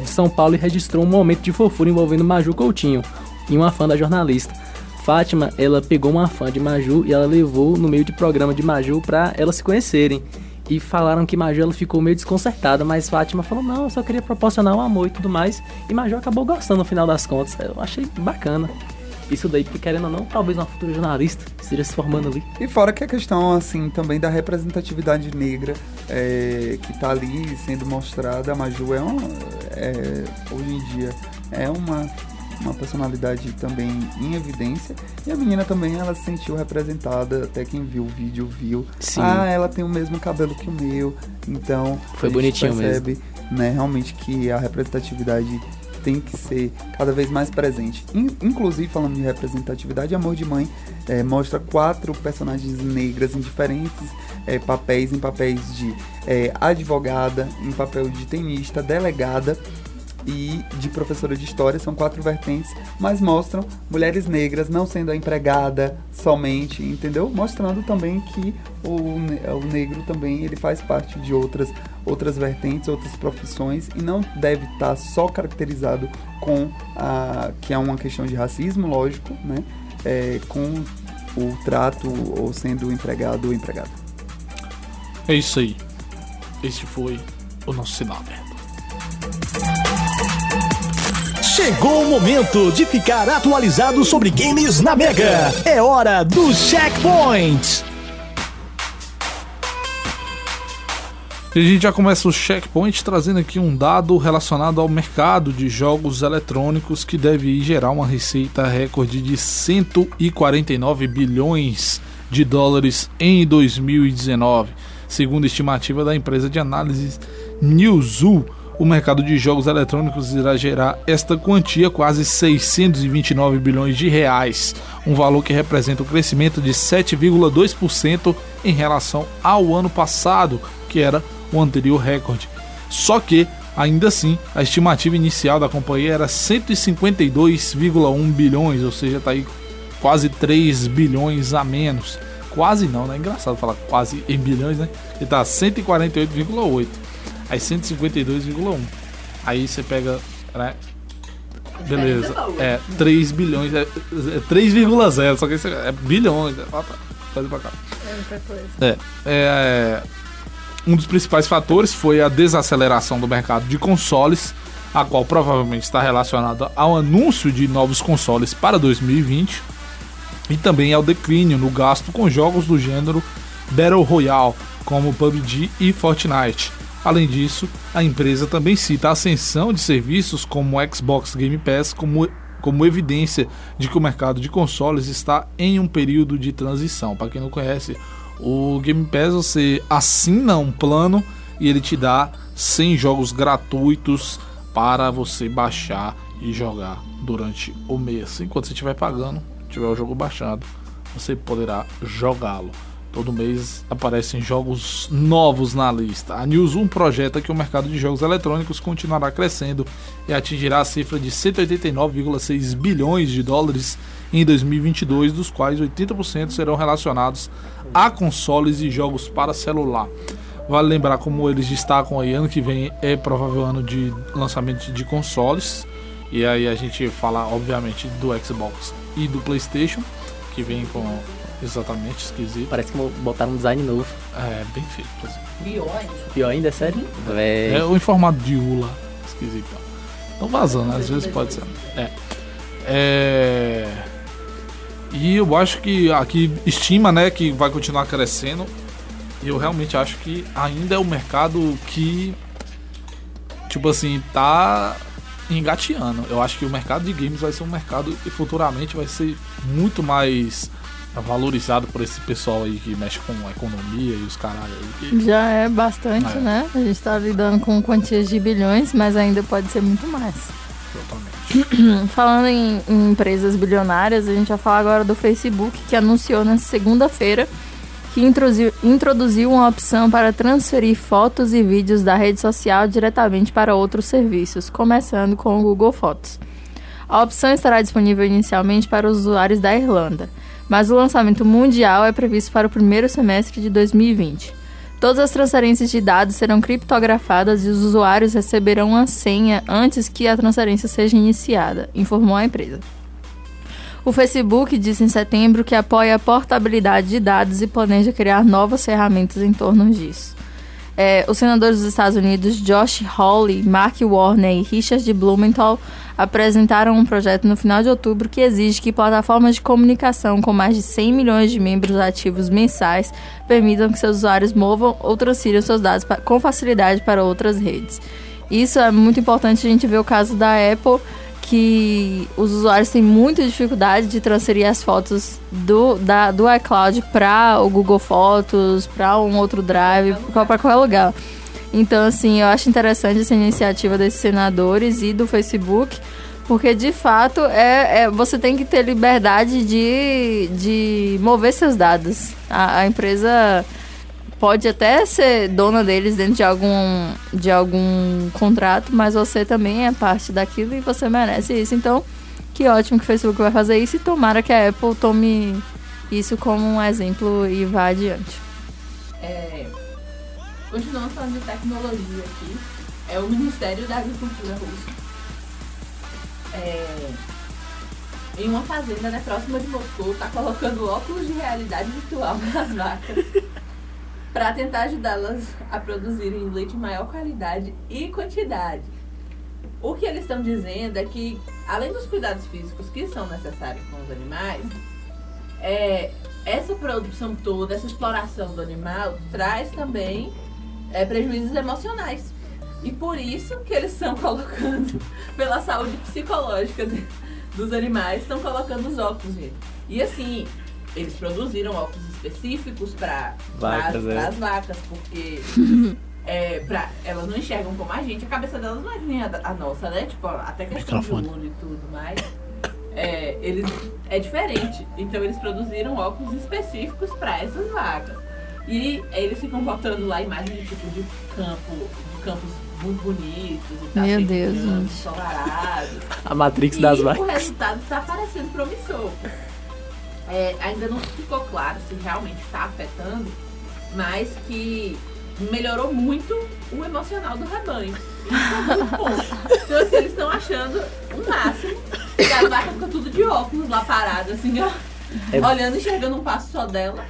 de São Paulo e registrou um momento de fofura envolvendo Maju Coutinho e uma fã da jornalista. Fátima, ela pegou uma fã de Maju e ela levou no meio de programa de Maju pra elas se conhecerem. E falaram que Maju ela ficou meio desconcertada, mas Fátima falou: "Não, eu só queria proporcionar um amor e tudo mais". E Maju acabou gostando no final das contas. Eu achei bacana. Isso daí, porque querendo ou não, talvez uma futura jornalista esteja se formando ali. E fora que a questão, assim, também da representatividade negra é, que tá ali sendo mostrada, a Maju é, um, é hoje em dia, é uma uma personalidade também em evidência. E a menina também, ela se sentiu representada, até quem viu o vídeo viu. Sim. Ah, ela tem o mesmo cabelo que o meu, então Foi bonitinho percebe, né, realmente que a representatividade tem que ser cada vez mais presente. In- inclusive, falando de representatividade, Amor de Mãe eh, mostra quatro personagens negras em diferentes eh, papéis, em papéis de eh, advogada, em papel de tenista, delegada e de professora de história, são quatro vertentes, mas mostram mulheres negras não sendo a empregada somente, entendeu? Mostrando também que o, o negro também ele faz parte de outras outras vertentes, outras profissões e não deve estar só caracterizado com a que é uma questão de racismo, lógico, né? É, com o trato ou sendo empregado ou empregada. É isso aí. Este foi o nosso sinal Chegou o momento de ficar atualizado sobre games na Mega. É hora do Checkpoint. E a gente já começa o checkpoint trazendo aqui um dado relacionado ao mercado de jogos eletrônicos que deve gerar uma receita recorde de 149 bilhões de dólares em 2019. Segundo a estimativa da empresa de análise Newzoo, o mercado de jogos eletrônicos irá gerar esta quantia, quase 629 bilhões de reais, um valor que representa um crescimento de 7,2% em relação ao ano passado, que era o anterior recorde. Só que, ainda assim, a estimativa inicial da companhia era 152,1 bilhões, ou seja, tá aí quase 3 bilhões a menos. Quase não, né? Engraçado falar quase em bilhões, né? Ele tá 148,8. Aí 152,1. Aí você pega, né? Beleza. É, 3 bilhões. É, é 3,0. Só que isso é bilhões. É, ó, tá, fazer pra cá. É, é, um dos principais fatores foi a desaceleração do mercado de consoles, a qual provavelmente está relacionada ao anúncio de novos consoles para 2020 e também ao declínio no gasto com jogos do gênero Battle Royale, como PUBG e Fortnite. Além disso, a empresa também cita a ascensão de serviços como Xbox Game Pass como, como evidência de que o mercado de consoles está em um período de transição. Para quem não conhece, o Game Pass você assina um plano e ele te dá 100 jogos gratuitos para você baixar e jogar durante o mês. Enquanto você estiver pagando, tiver o jogo baixado, você poderá jogá-lo. Todo mês aparecem jogos novos na lista. A Newzoo projeta que o mercado de jogos eletrônicos continuará crescendo e atingirá a cifra de 189,6 bilhões de dólares em 2022, dos quais 80% serão relacionados a consoles e jogos para celular. Vale lembrar como eles destacam aí, ano que vem é provável ano de lançamento de consoles. E aí a gente fala, obviamente, do Xbox e do PlayStation, que vem com exatamente esquisito. Parece que botaram um design novo. É, bem feito. por exemplo. Pior ainda. Pior ainda, é sério? É É. o em formato de ULA. Esquisito. Estão vazando, às vezes pode ser. É. É. E eu acho que aqui estima, né, que vai continuar crescendo. E eu realmente acho que ainda é um mercado que tipo assim, tá engateando. Eu acho que o mercado de games vai ser um mercado que futuramente vai ser muito mais valorizado por esse pessoal aí que mexe com economia e os caralho aí. que- Já é bastante, É. né? A gente tá lidando com quantias de bilhões, mas ainda pode ser muito mais. Totalmente. <clears throat> Falando em, em empresas bilionárias, a gente vai falar agora do Facebook, que anunciou na segunda-feira que introduziu, introduziu uma opção para transferir fotos e vídeos da rede social diretamente para outros serviços, começando com o Google Fotos. A opção estará disponível inicialmente para os usuários da Irlanda, mas o lançamento mundial é previsto para o primeiro semestre de 2020. Todas as transferências de dados serão criptografadas e os usuários receberão uma senha antes que a transferência seja iniciada, informou a empresa. O Facebook disse em setembro que apoia a portabilidade de dados e planeja criar novas ferramentas em torno disso. É, os senadores dos Estados Unidos Josh Hawley, Mark Warner e Richard Blumenthal apresentaram um projeto no final de outubro que exige que plataformas de comunicação com mais de 100 milhões de membros ativos mensais permitam que seus usuários movam ou transfiram seus dados com facilidade para outras redes. Isso é muito importante a gente ver o caso da Apple, que os usuários têm muita dificuldade de transferir as fotos do, da, do iCloud para o Google Fotos, para um outro drive, para qualquer lugar. Então, assim, eu acho interessante essa iniciativa desses senadores e do Facebook, porque de fato é, é- você tem que ter liberdade de, de mover seus dados. A, a empresa pode até ser dona deles dentro de algum, de algum contrato, mas você também é parte daquilo e você merece isso. Então, que ótimo que o Facebook vai fazer isso e tomara que a Apple tome isso como um exemplo e vá adiante. É, continuando falando de tecnologia aqui, é o Ministério da Agricultura russo. É, em uma fazenda né, próxima de Moscou, está colocando óculos de realidade virtual <laughs> nas vacas para tentar ajudá-las a produzirem leite de maior qualidade e quantidade. O que eles estão dizendo é que, além dos cuidados físicos que são necessários com os animais, é, essa produção toda, essa exploração do animal, traz também é, prejuízos emocionais. E por isso que eles estão colocando, <laughs> pela saúde psicológica de- dos animais, estão colocando os óculos, gente. E assim, eles produziram óculos específicos para Vacas, é. as vacas, porque <laughs> é, pra, elas não enxergam como a gente, a cabeça delas não é nem a, a nossa, né? Tipo, até questão de olho e tudo mais. É, eles, é diferente. Então eles produziram óculos específicos para essas vacas. E eles ficam botando lá imagens de tipo de campo, de campos muito bonitos e tal. Meu Deus, gente. A Matrix E das o vacas. resultado está parecendo promissor. É, ainda não ficou claro se realmente está afetando, mas que melhorou muito o emocional do rebanho. Isso é muito bom. Então, assim, eles estão achando o máximo. E a vaca fica tudo de óculos lá parada, assim, ó. É- Olhando, enxergando um passo só dela.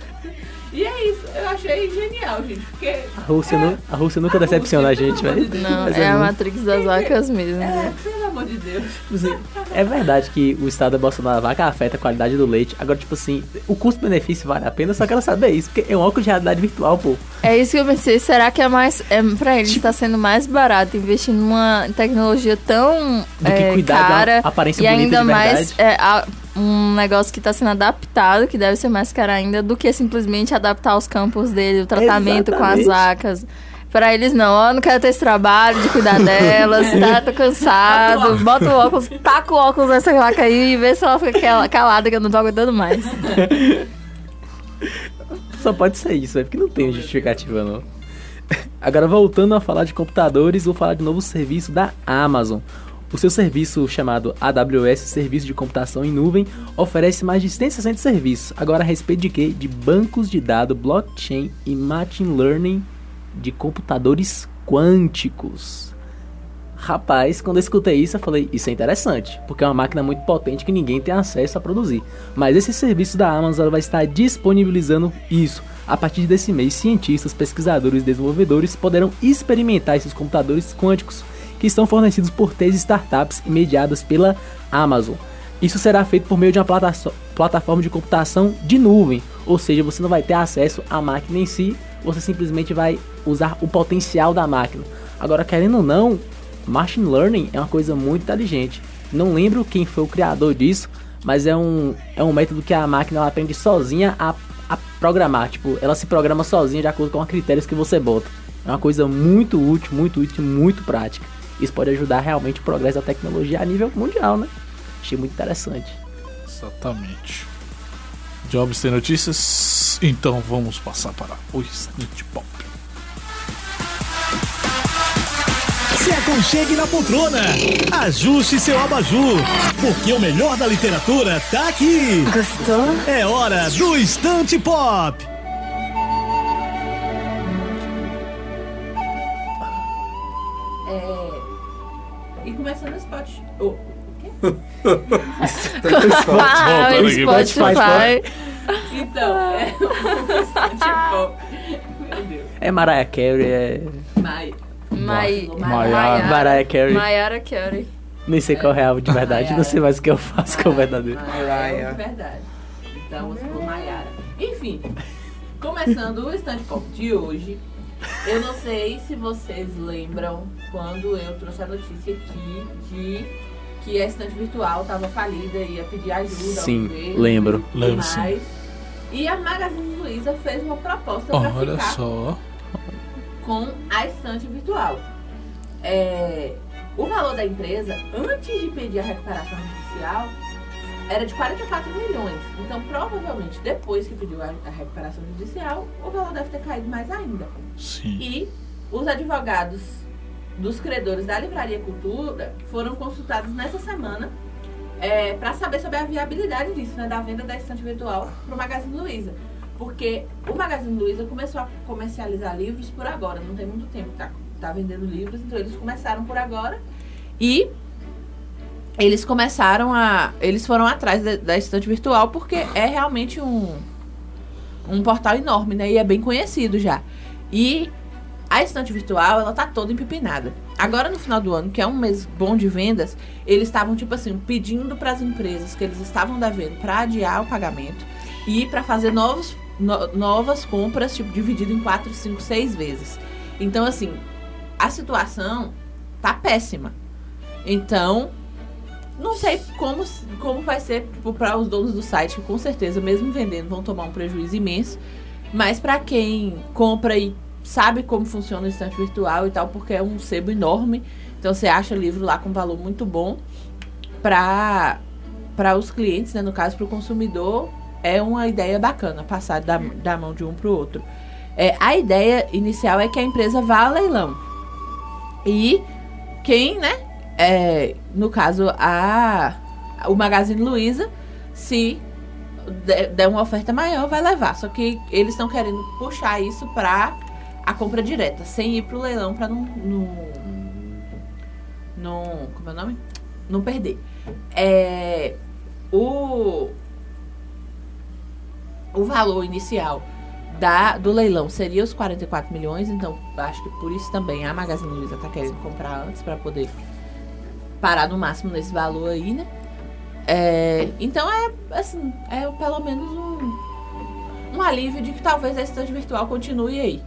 E é isso. Eu achei genial, gente. Porque. A Rússia, nu- a Rússia nunca decepciona a gente, velho. Não, Mas é a Matrix das vacas mesmo. É, pelo amor de Deus. Tipo assim, é verdade que o estado emocional da vaca afeta a qualidade do leite. Agora, tipo assim, o custo-benefício vale a pena, eu só quero saber isso, porque é um óculos de realidade virtual, pô. É isso que eu pensei. Será que é mais. É, pra eles está sendo mais barato investir numa tecnologia tão Do que é, cuidar da cara aparência e bonita ainda de mais verdade. é, a- um negócio que está sendo adaptado, que deve ser mais caro ainda, do que simplesmente adaptar os campos dele, o tratamento com as Exatamente. vacas. Pra eles não, ó, não quero ter esse trabalho de cuidar delas, tá? Tô cansado. Bota o óculos, taca o óculos nessa vaca aí e vê se ela fica cala- calada que eu não tô aguentando mais. <laughs> Só pode ser isso, velho, porque não tem justificativa, não. Agora, voltando a falar de computadores, vou falar de novo serviço da Amazon. O seu serviço chamado AWS, Serviço de Computação em Nuvem, oferece mais de 160 serviços. Agora, a respeito de quê? De bancos de dados, blockchain e machine learning de computadores quânticos. Rapaz, quando eu escutei isso, eu falei, isso é interessante, porque é uma máquina muito potente que ninguém tem acesso a produzir. Mas esse serviço da Amazon vai estar disponibilizando isso. A partir desse mês, cientistas, pesquisadores e desenvolvedores poderão experimentar esses computadores quânticos que estão fornecidos por três startups mediadas pela Amazon. Isso será feito por meio de uma plata- plataforma de computação de nuvem, ou seja, você não vai ter acesso à máquina em si, você simplesmente vai usar o potencial da máquina. Agora, querendo ou não, Machine Learning é uma coisa muito inteligente. Não lembro quem foi o criador disso, mas é um, é um método que a máquina aprende sozinha a, a programar. Tipo, ela se programa sozinha de acordo com os critérios que você bota. É uma coisa muito útil, muito útil, muito prática. Isso pode ajudar realmente o progresso da tecnologia a nível mundial, né? Achei muito interessante. Exatamente. Jobs tem notícias? Então vamos passar para o Instant Pop. Se aconchegue na poltrona. Ajuste seu abajur. Porque o melhor da literatura tá aqui. Gostou? É hora do Estante Pop. É, e começando o spot. Oh? Ah, o aqui. Spotify. Então, é <laughs> o Instant Pop. Meu Deus. É Mariah Carey, é. Mai. Mai- Maiara. Mariah Carey. Mayara Carey. Nem sei qual é real de verdade, não sei mais o que eu faço com o verdadeiro. Maiara. Verdade. Então, você falou Maiara. Enfim, começando o Instant Pop de hoje. Eu não sei se vocês lembram quando eu trouxe a notícia aqui de que a estante virtual estava falida e ia pedir ajuda Sim, ao governo lembro. e Lembro, sim. E a Magazine Luiza fez uma proposta para Olha ficar só. com a estante virtual. É, o valor da empresa, antes de pedir a recuperação judicial, era de 44 milhões. Então, provavelmente, depois que pediu a, a recuperação judicial, o valor deve ter caído mais ainda. Sim. E os advogados dos credores da Livraria Cultura foram consultados nessa semana para saber sobre a viabilidade disso, né, da venda da estante virtual para o Magazine Luiza. Porque o Magazine Luiza começou a comercializar livros por agora, não tem muito tempo que tá, tá vendendo livros, então eles começaram por agora e eles começaram a. Eles foram atrás da, da estante virtual porque é realmente um, um portal enorme, né? E é bem conhecido já. E a estante virtual, ela tá toda empipinada. Agora, no final do ano, que é um mês bom de vendas, eles estavam, tipo assim, pedindo para as empresas que eles estavam devendo para adiar o pagamento e para fazer novos, no- novas compras, tipo, dividido em 4, 5, 6 vezes. Então, assim, a situação tá péssima. Então, não sei como, como vai ser para os donos do site, que com certeza, mesmo vendendo, vão tomar um prejuízo imenso. Mas para quem compra e sabe como funciona o estante virtual e tal, porque é um sebo enorme, então você acha livro lá com valor muito bom para para os clientes, né, no caso para o consumidor, é uma ideia bacana passar da, da mão de um para o outro. É, a ideia inicial é que a empresa vá a leilão. E quem, né, é, no caso, a, o Magazine Luiza, se der uma oferta maior, vai levar. Só que eles estão querendo puxar isso para a compra direta, sem ir pro leilão para não, não, não. Como é o nome? Não perder. É, o, o valor inicial da, do leilão seria os 44 milhões, então acho que por isso também a Magazine Luiza tá querendo comprar antes para poder parar no máximo nesse valor aí, né? É, então é assim, é pelo menos um, um alívio de que talvez a estante virtual continue aí.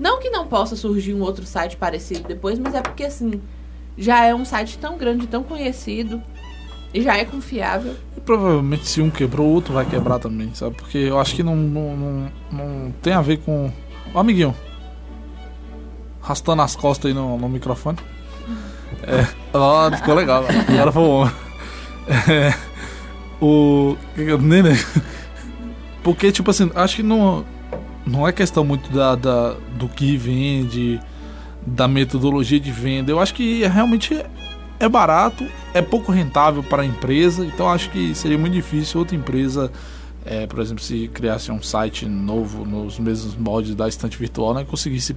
Não que não possa surgir um outro site parecido depois, mas é porque assim, já é um site tão grande, tão conhecido e já é confiável. E provavelmente se um quebrou, o outro vai quebrar também, sabe? Porque eu acho que não, não, não, não tem a ver com. Ó, amiguinho. Rastando as costas aí no, no microfone. É, ó, ficou legal. Agora foi bom. É, o. Porque, tipo assim, acho que não, não é questão muito da, da, do que vende, da metodologia de venda. Eu acho que é, realmente é barato, é pouco rentável para a empresa, então acho que seria muito difícil outra empresa, é, por exemplo, se criasse um site novo nos mesmos moldes da estante virtual, né, conseguisse,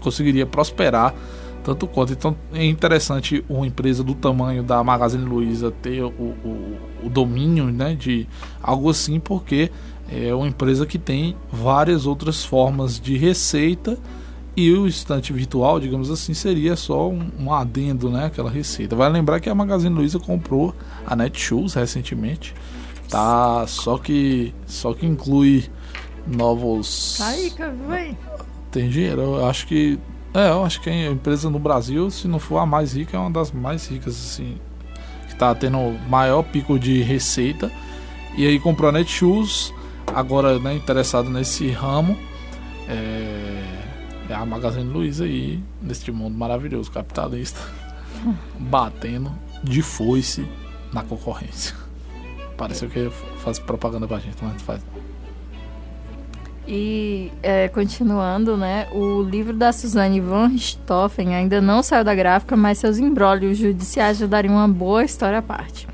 conseguiria prosperar tanto quanto. Então é interessante uma empresa do tamanho da Magazine Luiza ter o, o, o domínio né, de algo assim, porque é uma empresa que tem várias outras formas de receita e o estante virtual, digamos assim, seria só um, um adendo, né? Aquela receita. Vai lembrar que a Magazine Luiza comprou a Netshoes recentemente. Tá, só que só que inclui novos Tá aí, vai. tem dinheiro. Eu acho que é, eu acho que a empresa no Brasil, se não for a mais rica, é uma das mais ricas assim, que tá tendo o maior pico de receita. E aí comprou a Netshoes, agora né, interessado nesse ramo. É, é a Magazine Luiza aí, neste mundo maravilhoso capitalista, <laughs> batendo de foice na concorrência. Pareceu que faz propaganda pra gente, mas faz. E é, continuando, né? O livro da Suzanne von Richthofen ainda não saiu da gráfica, mas seus embrólios judiciais já dariam uma boa história à parte.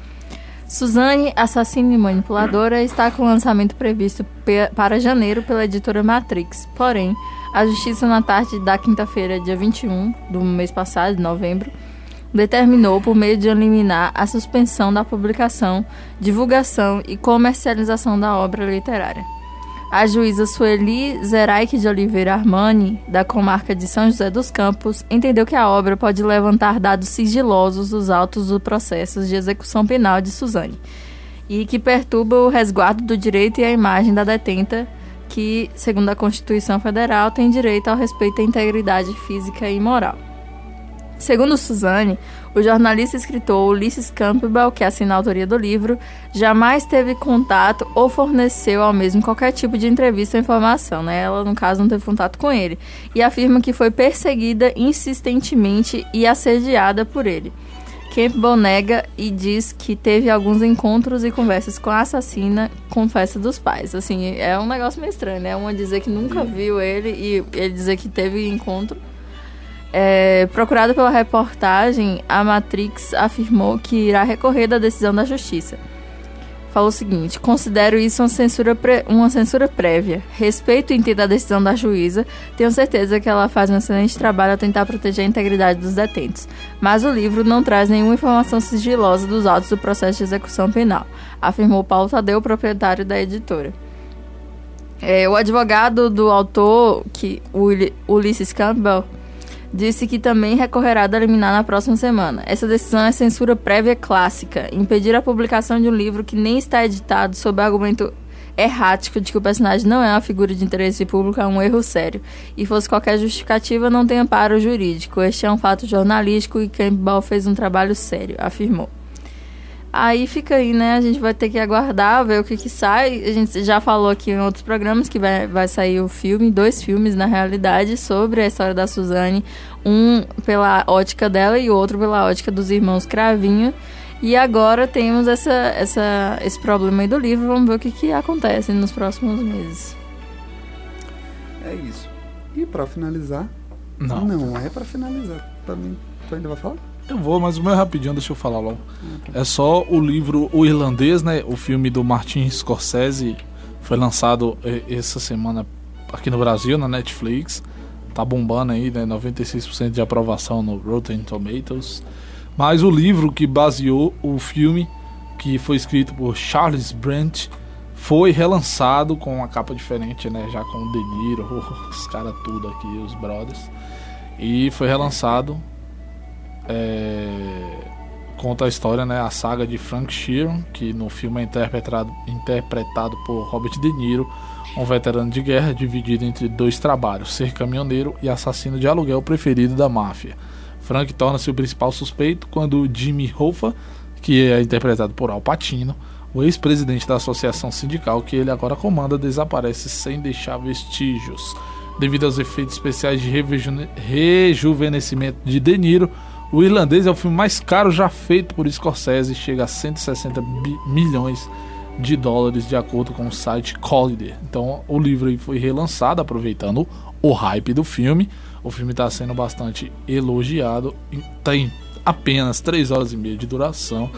Suzanne, assassina e manipuladora, está com o lançamento previsto para janeiro pela editora Matrix. Porém, a justiça, na tarde da quinta-feira, dia 21 do mês passado, de novembro, determinou, por meio de um liminar, a suspensão da publicação, divulgação e comercialização da obra literária. A juíza Sueli Zeraik de Oliveira Armani, da comarca de São José dos Campos, entendeu que a obra pode levantar dados sigilosos dos autos do processo de execução penal de Suzane e que perturba o resguardo do direito e a imagem da detenta, que, segundo a Constituição Federal, tem direito ao respeito à integridade física e moral. Segundo Suzanne, o jornalista e escritor Ulysses Campbell, que assina a autoria do livro, jamais teve contato ou forneceu ao mesmo qualquer tipo de entrevista ou informação, né? Ela, no caso, não teve contato com ele. E afirma que foi perseguida insistentemente e assediada por ele. Campbell nega e diz que teve alguns encontros e conversas com a assassina com festa dos pais. Assim, é um negócio meio estranho, né? Uma dizer que nunca viu ele e ele dizer que teve encontro. É, procurado pela reportagem, a Matrix afirmou que irá recorrer da decisão da justiça. Falou o seguinte: considero isso uma censura, uma censura prévia. Respeito e entendo a decisão da juíza. Tenho certeza que ela faz um excelente trabalho a tentar proteger a integridade dos detentos. Mas o livro não traz nenhuma informação sigilosa dos autos do processo de execução penal, afirmou Paulo Tadeu, proprietário da editora. É, o advogado do autor, que o Uli- Ulysses Campbell, disse que também recorrerá da liminar na próxima semana. Essa decisão é censura prévia clássica, impedir a publicação de um livro que nem está editado sob argumento errático de que o personagem não é uma figura de interesse público é um erro sério. E fosse qualquer justificativa, não tem amparo jurídico. Este é um fato jornalístico e Campbell fez um trabalho sério, afirmou. Aí fica aí, né? A gente vai ter que aguardar, ver o que que sai. A gente já falou aqui em outros programas que vai, vai sair o filme, dois filmes na realidade, sobre a história da Suzane. Um pela ótica dela e o outro pela ótica dos irmãos Cravinho. E agora temos essa, essa, esse problema aí do livro. Vamos ver o que, que acontece nos próximos meses. É isso. E pra finalizar? Não. Não, é pra finalizar. Também. Tu ainda vai falar? Eu vou, mas o meu é rapidinho, deixa eu falar logo. É só o livro O Irlandês, né? O filme do Martin Scorsese foi lançado eh, essa semana aqui no Brasil, na Netflix. Tá bombando aí, né? 96% de aprovação no Rotten Tomatoes. Mas o livro que baseou o filme, que foi escrito por Charles Brandt, foi relançado com uma capa diferente, né? Já com o De Niro, <laughs> os caras tudo aqui, os brothers. E foi relançado é, conta a história, né, a saga de Frank Sheeran, que no filme é interpretado, interpretado por Robert De Niro, um veterano de guerra dividido entre dois trabalhos, ser caminhoneiro e assassino de aluguel preferido da máfia. Frank torna-se o principal suspeito quando Jimmy Hoffa, que é interpretado por Al Pacino, o ex-presidente da associação sindical que ele agora comanda, desaparece sem deixar vestígios. Devido aos efeitos especiais de rejuvenescimento de De Niro, o Irlandês é o filme mais caro já feito por Scorsese e chega a 160 bi- milhões de dólares, de acordo com o site Collider. Então, o livro aí foi relançado, aproveitando o hype do filme. O filme está sendo bastante elogiado. e Tem apenas 3 horas e meia de duração.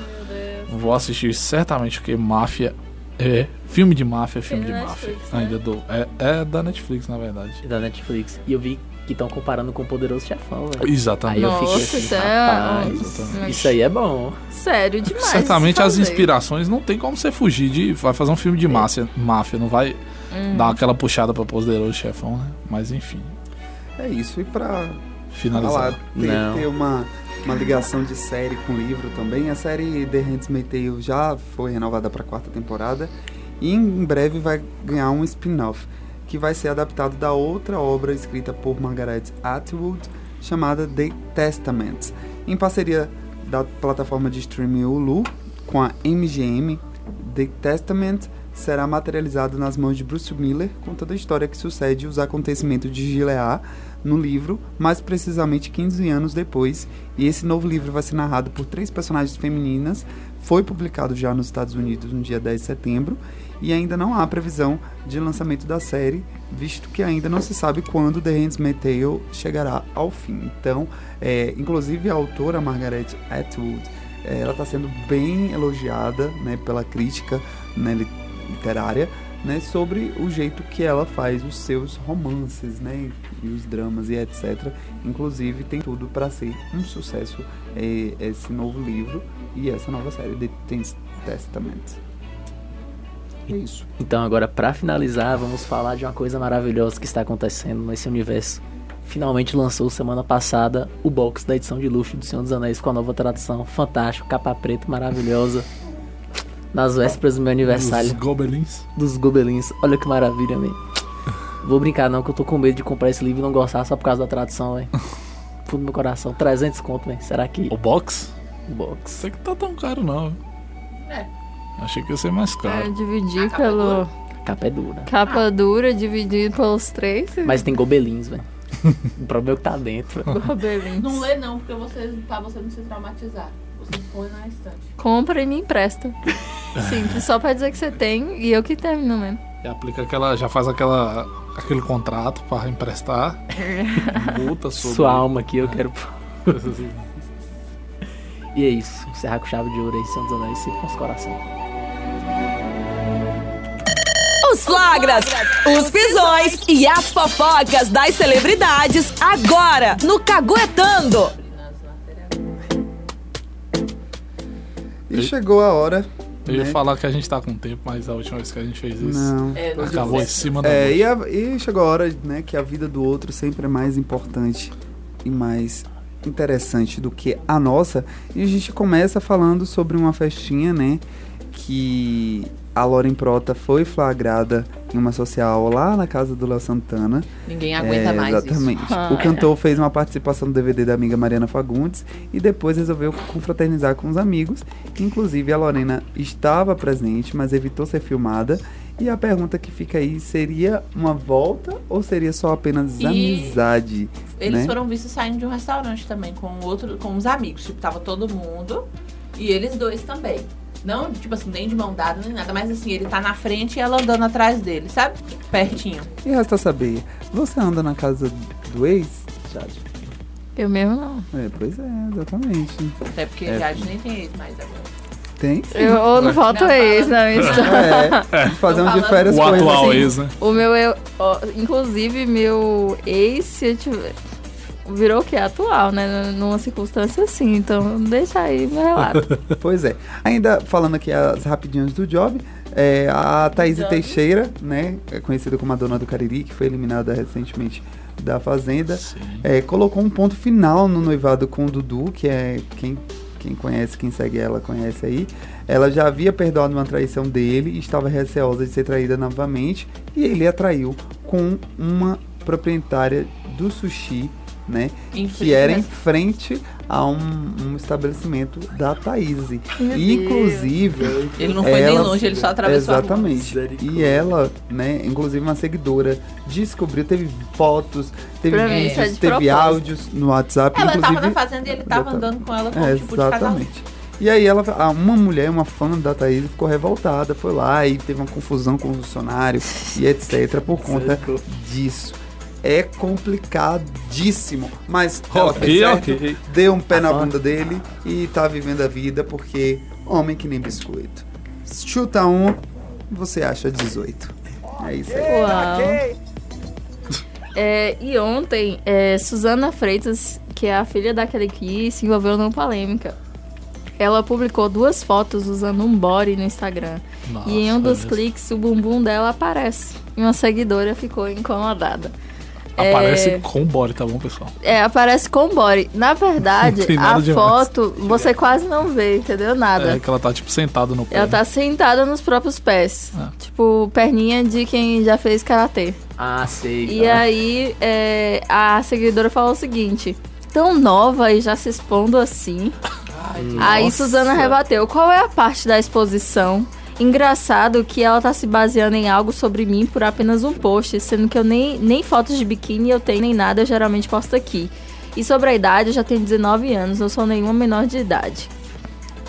Vou assistir certamente, porque máfia é. Filme de máfia é filme Tem de na máfia. Netflix, né? Ainda do. É, é da Netflix, na verdade. da Netflix. E eu vi que estão comparando com o Poderoso Chefão, velho. Exatamente. Aí eu fiquei Nossa, assim, isso é- rapaz, Nossa. isso aí é bom. Sério demais. Certamente as inspirações não tem como você fugir de. Vai fazer um filme de máfia, máfia não vai Hum. dar aquela puxada pra poderoso chefão, né? Mas enfim, É isso. E pra finalizar. falar, ter, ter uma, uma ligação de série com livro também. A série The Handmaid's Tale já foi renovada para a quarta temporada e em breve vai ganhar um spin-off que vai ser adaptado da outra obra escrita por Margaret Atwood chamada The Testament, em parceria da plataforma de streaming Hulu com a MGM. The Testament será materializado nas mãos de Bruce Miller, contando a história que sucede os acontecimentos de Gilead no livro, mais precisamente 15 anos depois. E esse novo livro vai ser narrado por três personagens femininas. Foi publicado já nos Estados Unidos no dia 10 de setembro e ainda não há previsão de lançamento da série, visto que ainda não se sabe quando The Handmaid's Tale chegará ao fim. Então, é, inclusive a autora Margaret Atwood, é, ela está sendo bem elogiada né, pela crítica né, li- literária né, sobre o jeito que ela faz os seus romances, né, e os dramas e etc. Inclusive tem tudo para ser um sucesso é, esse novo livro e essa nova série The Testament. É isso. Então agora pra finalizar, vamos falar de uma coisa maravilhosa que está acontecendo nesse universo. Finalmente lançou semana passada o box da edição de luxo do Senhor dos Anéis com a nova tradução, fantástico, capa preta maravilhosa. Nas vésperas do meu aniversário Gobelins. dos Gobelins. Olha que maravilha, man. Vou brincar não, que eu tô com medo de comprar esse livro e não gostar só por causa da tradução, velho. fundo do meu coração. 300 conto, velho. Será que O box? o box? Isso aqui tá tão caro, não. É. Achei que ia ser mais É, caro. dividir A capa pelo. A capa é dura. Capa dura, dividir pelos três. Mas tem gobelins, velho. <laughs> o problema é o que tá dentro. Gobelins. Não lê não, porque você, pra você não se traumatizar. Você põe na estante. Compra e me empresta. Simples, só pra dizer que você tem e eu que termino mesmo. E aplica aquela. Já faz aquela. aquele contrato pra emprestar. Multa sobre. Sua alma aqui, eu quero. E é isso. Encerrar com chave de ouro aí, Senhor dos Anéis, com os coração. Os flagras, os pisões e as fofocas das celebridades agora no Caguetando. E chegou a hora. Eu ia né? falar que a gente tá com tempo, mas a última vez que a gente fez isso. Não. É, Acabou em cima da É, e, a- e chegou a hora, né, que a vida do outro sempre é mais importante e mais interessante do que a nossa. E a gente começa falando sobre uma festinha, né, que a Lauren Prota foi flagrada em uma social lá na casa do Léo Santana. Ninguém aguenta É, mais. Exatamente. Ah, <laughs> o cantor fez uma participação no DVD da amiga Mariana Fagundes e depois resolveu confraternizar com os amigos. Inclusive, a Lorena estava presente, mas evitou ser filmada. E a pergunta que fica aí, seria uma volta ou seria só apenas E amizade? Eles né? foram vistos saindo de um restaurante também com outro, com os amigos. Tipo, tava todo mundo e eles dois também. Não, tipo assim, nem de mão dada, nem nada, mas assim, ele tá na frente e ela andando atrás dele, sabe? Pertinho. E resta saber, você anda na casa do ex, Jade? Eu mesmo não. É, pois é, exatamente. Até porque É. já nem tem ex mais agora. Tem sim. Eu, ou não falta Não, ex fala. na <laughs> minha história. É, fazer um Tô de férias O com ele, atual assim. ex, né? O meu, eu, ó, inclusive, meu ex, se eu tiver. Virou o que? Atual, né? Numa circunstância assim. Então, deixa aí meu relato. <laughs> Pois é. Ainda falando aqui as rapidinhas do job, é, a Thaís Job. Teixeira, né, é conhecida como a dona do Cariri, que foi eliminada recentemente da Fazenda, é, colocou um ponto final no noivado com o Dudu, que é quem, quem conhece, quem segue ela conhece aí. Ela já havia perdoado uma traição dele e estava receosa de ser traída novamente, e ele a traiu com uma proprietária do sushi, né, Em que era em frente, a um, um estabelecimento da Thaís. Inclusive, Ele não foi nem ela- longe, ele só atravessou a rua. Exatamente. E ela, né, inclusive uma seguidora, descobriu, teve fotos, teve Pra é vídeos, de teve áudios no WhatsApp, Ela inclusive. tava na fazenda e ele tava andando com ela como É, tipo de casal. exatamente. E aí ela, uma mulher, uma fã da Thaís, ficou revoltada, foi lá e teve uma confusão com o funcionário e etc. por conta disso. É complicadíssimo. Mas ela fez Ok, certo, ok. deu um pé na fã. bunda dele e tá vivendo a vida porque homem que nem biscoito. Chuta um, você acha 18. É isso aí. Uau. É, e ontem, é, Suzana Freitas, que é a filha daquele que se envolveu numa polêmica, ela publicou duas fotos usando um body no Instagram. Nossa, e em um dos cliques, o bumbum dela aparece. E uma seguidora ficou incomodada. Aparece É, com body, tá bom, pessoal? é, aparece com body. Na verdade, <laughs> a demais. foto você quase não vê, entendeu? Nada. É que ela tá, tipo, sentada no pé. Ela tá sentada nos próprios pés. Ah. Tipo, perninha de quem já fez karatê. Ah, sei. E aí, é, a seguidora falou o seguinte: tão nova e já se expondo assim. Aí Nossa. Suzana rebateu: qual é a parte da exposição? Engraçado que ela tá se baseando em algo sobre mim por apenas um post, sendo que eu nem, nem fotos de biquíni eu tenho nem nada, eu geralmente posto aqui. E sobre a idade, eu já tenho 19 anos, não sou nenhuma menor de idade.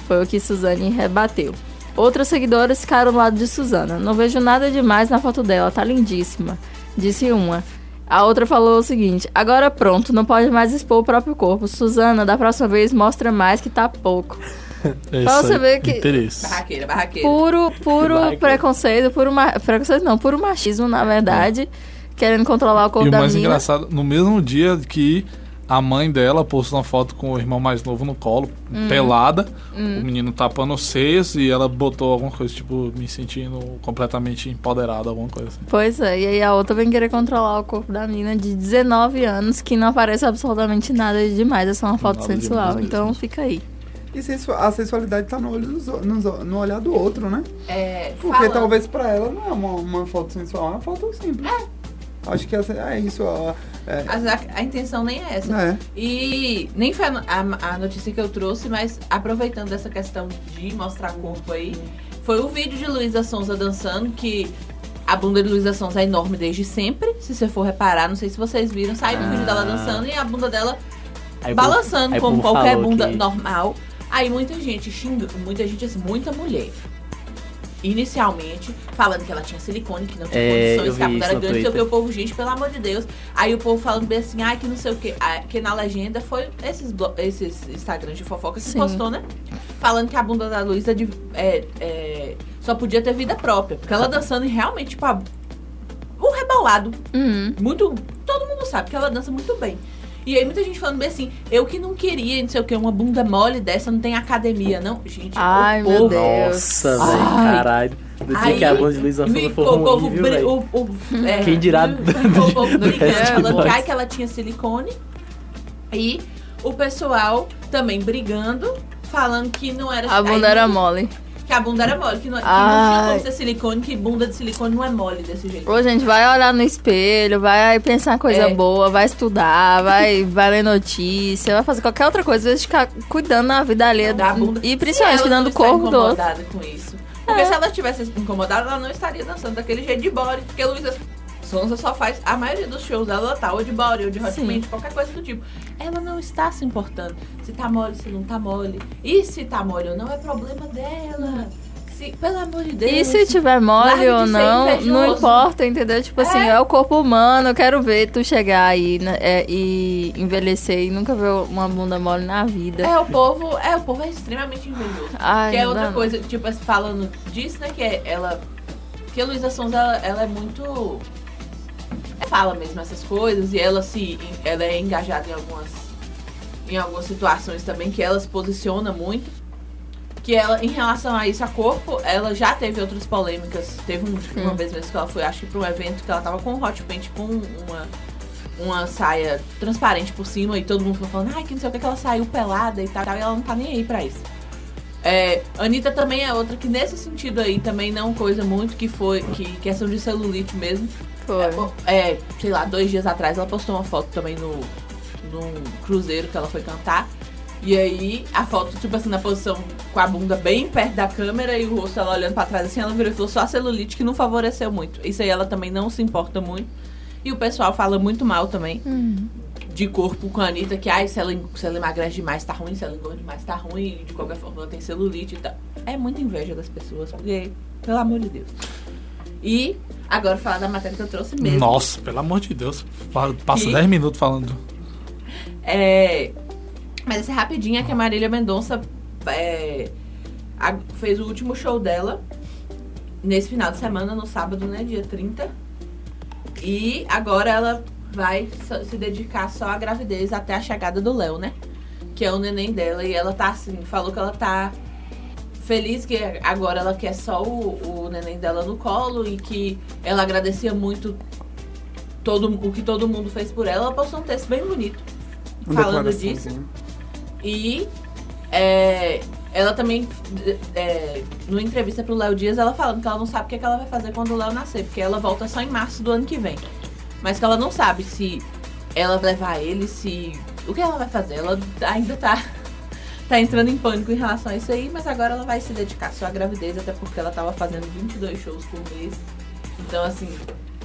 Foi o que Suzane rebateu. Outros seguidores ficaram do lado de Suzana. Não vejo nada demais na foto dela, tá lindíssima. Disse uma. A outra falou o seguinte: agora pronto, não pode mais expor o próprio corpo. Suzana, da próxima vez mostra mais que tá pouco. <laughs> É Pra você aí, ver que- Interesse. Barraqueira, barraqueira. Puro, puro cara. preconceito, puro ma... preconceito não, puro machismo, na verdade. Querendo controlar o corpo E o da mais menina. engraçado, no mesmo dia que a mãe dela postou uma foto com o irmão mais novo no colo, Hum. pelada, o menino tapando os seios e ela botou alguma coisa, tipo, me sentindo completamente empoderada, alguma coisa assim. Pois é, e aí a outra vem querer controlar o corpo da menina de 19 anos, que não aparece absolutamente nada de demais, é só uma foto Nada sensual. Então mesmo. fica aí. E sensu- a sensualidade tá no, olho dos o- nos o- no olhar do outro, né? É, Porque falando- talvez pra ela não é uma, uma foto sensual, é uma foto simples. Acho que essa, é isso. ó. É. Mas a, a intenção nem é essa. É. E nem foi a, no- a- a notícia que eu trouxe, mas aproveitando essa questão de mostrar corpo aí, foi o vídeo de Luísa Sonza dançando, que a bunda de Luísa Sonza é enorme desde sempre. Se você for reparar, não sei se vocês viram, sai do vídeo dela dançando e a bunda dela Aí balançando como qualquer bunda que- normal. Aí muita gente xinga, muita gente, assim, muita mulher. Inicialmente, falando que ela tinha silicone, que não tinha É, eu condições, que a isso era no grande, sei o que, Twitter. o povo, gente, pelo amor de Deus. Aí o povo falando bem assim, ai, que não sei o que. Ah, que na legenda foi esses, blo- esses Instagrams de fofoca que Sim. postou, né? Falando que a bunda da Luísa de- é, é, só podia ter vida própria. Porque ela dançando e realmente, tipo, a- um rebolado Uhum. muito. Todo mundo sabe que ela dança muito bem. E aí muita gente falando bem assim, eu que não queria, não sei o que, uma bunda mole dessa, não tem academia, não. Gente, Ai, o meu povo. Deus. Nossa, velho, caralho. Do dia Aí, que a banda de Luísa Sonza for o povo ruim, viu, bri- velho? o- o- é, Quem dirá <laughs> o povo do brigando, nós. que ela tinha silicone. E o pessoal também brigando, falando que não era A bunda aí, era mole. Que a bunda era mole, que não, que não tinha como ser silicone, que bunda de silicone não é mole desse jeito. Ô, gente, vai olhar no espelho, vai pensar coisa É. boa, vai estudar, vai, vai ler notícia, vai fazer qualquer outra coisa, em vez de ficar cuidando da vida alheia. da bunda. E principalmente cuidando do corpo do outro. com isso. Porque se ela tivesse incomodada, ela não estaria dançando daquele jeito de body. Porque a Luísa Sonza só faz. A maioria dos shows dela ela tá ou de body ou de hot Sim. mint, qualquer coisa do tipo. Ela não está se importando se tá mole, se não tá mole. E se tá mole ou não, é problema dela. Se, pelo amor de Deus. E se tiver mole ou não, não importa, entendeu? Tipo assim, É. é o corpo humano, eu quero ver tu chegar aí né, é, e envelhecer e nunca ver uma bunda mole na vida. É, o povo, é, o povo é extremamente invejoso. Ai, que é não outra dá, coisa, tipo, assim, falando disso, né? Que é ela. Que a Luísa Sonza, ela, ela é muito. Ela fala mesmo essas coisas e ela se. Ela é engajada em algumas. Em algumas situações também, que ela se posiciona muito. Que ela, em relação a isso, a corpo, ela já teve outras polêmicas. Teve um- uma vez mesmo que ela foi, acho que pra um evento que ela tava com um hot paint com uma uma saia transparente por cima e todo mundo ficou falando, ai, que não sei o que, que ela saiu pelada e tal, e ela não tá nem aí pra isso. É, Anitta também é outra que nesse sentido aí também não coisa muito, que foi que questão de celulite mesmo. Foi. É, sei lá, dois dias atrás ela postou uma foto também no num cruzeiro que ela foi cantar. E aí, a foto, tipo assim, na posição com a bunda bem perto da câmera e o rosto ela olhando pra trás assim, ela virou e falou só a celulite que não favoreceu muito. Isso aí ela também não se importa muito. E o pessoal fala muito mal também de corpo com a Anitta, que ai, se ela, se ela emagrece demais tá ruim, se ela engorda demais tá ruim, de qualquer forma ela tem celulite e tal. É muita inveja das pessoas, porque, pelo amor de Deus. E agora falar da matéria que eu trouxe mesmo. Nossa, pelo amor de Deus. Pa- Passa E- 10 minutos falando. É, mas essa é rapidinha que a Marília Mendonça é, a- fez o último show dela nesse final de semana, no sábado, né? Dia 30. E agora ela vai se dedicar só à gravidez até a chegada do Léo, né? Que é o neném dela. E ela tá assim, falou que ela tá feliz que agora ela quer só o, o neném dela no colo e que ela agradecia muito todo, o que todo mundo fez por ela. Ela postou um texto bem bonito falando disso. E é, ela também, é, numa entrevista pro Léo Dias, ela falando que ela não sabe o que, é que ela vai fazer quando o Léo nascer, porque ela volta só em março do ano que vem. Mas que ela não sabe se ela vai levar ele, se. O que ela vai fazer? Ela ainda tá, tá entrando em pânico em relação a isso aí, mas agora ela vai se dedicar só à gravidez, até porque ela tava fazendo 22 shows por mês. Então, assim,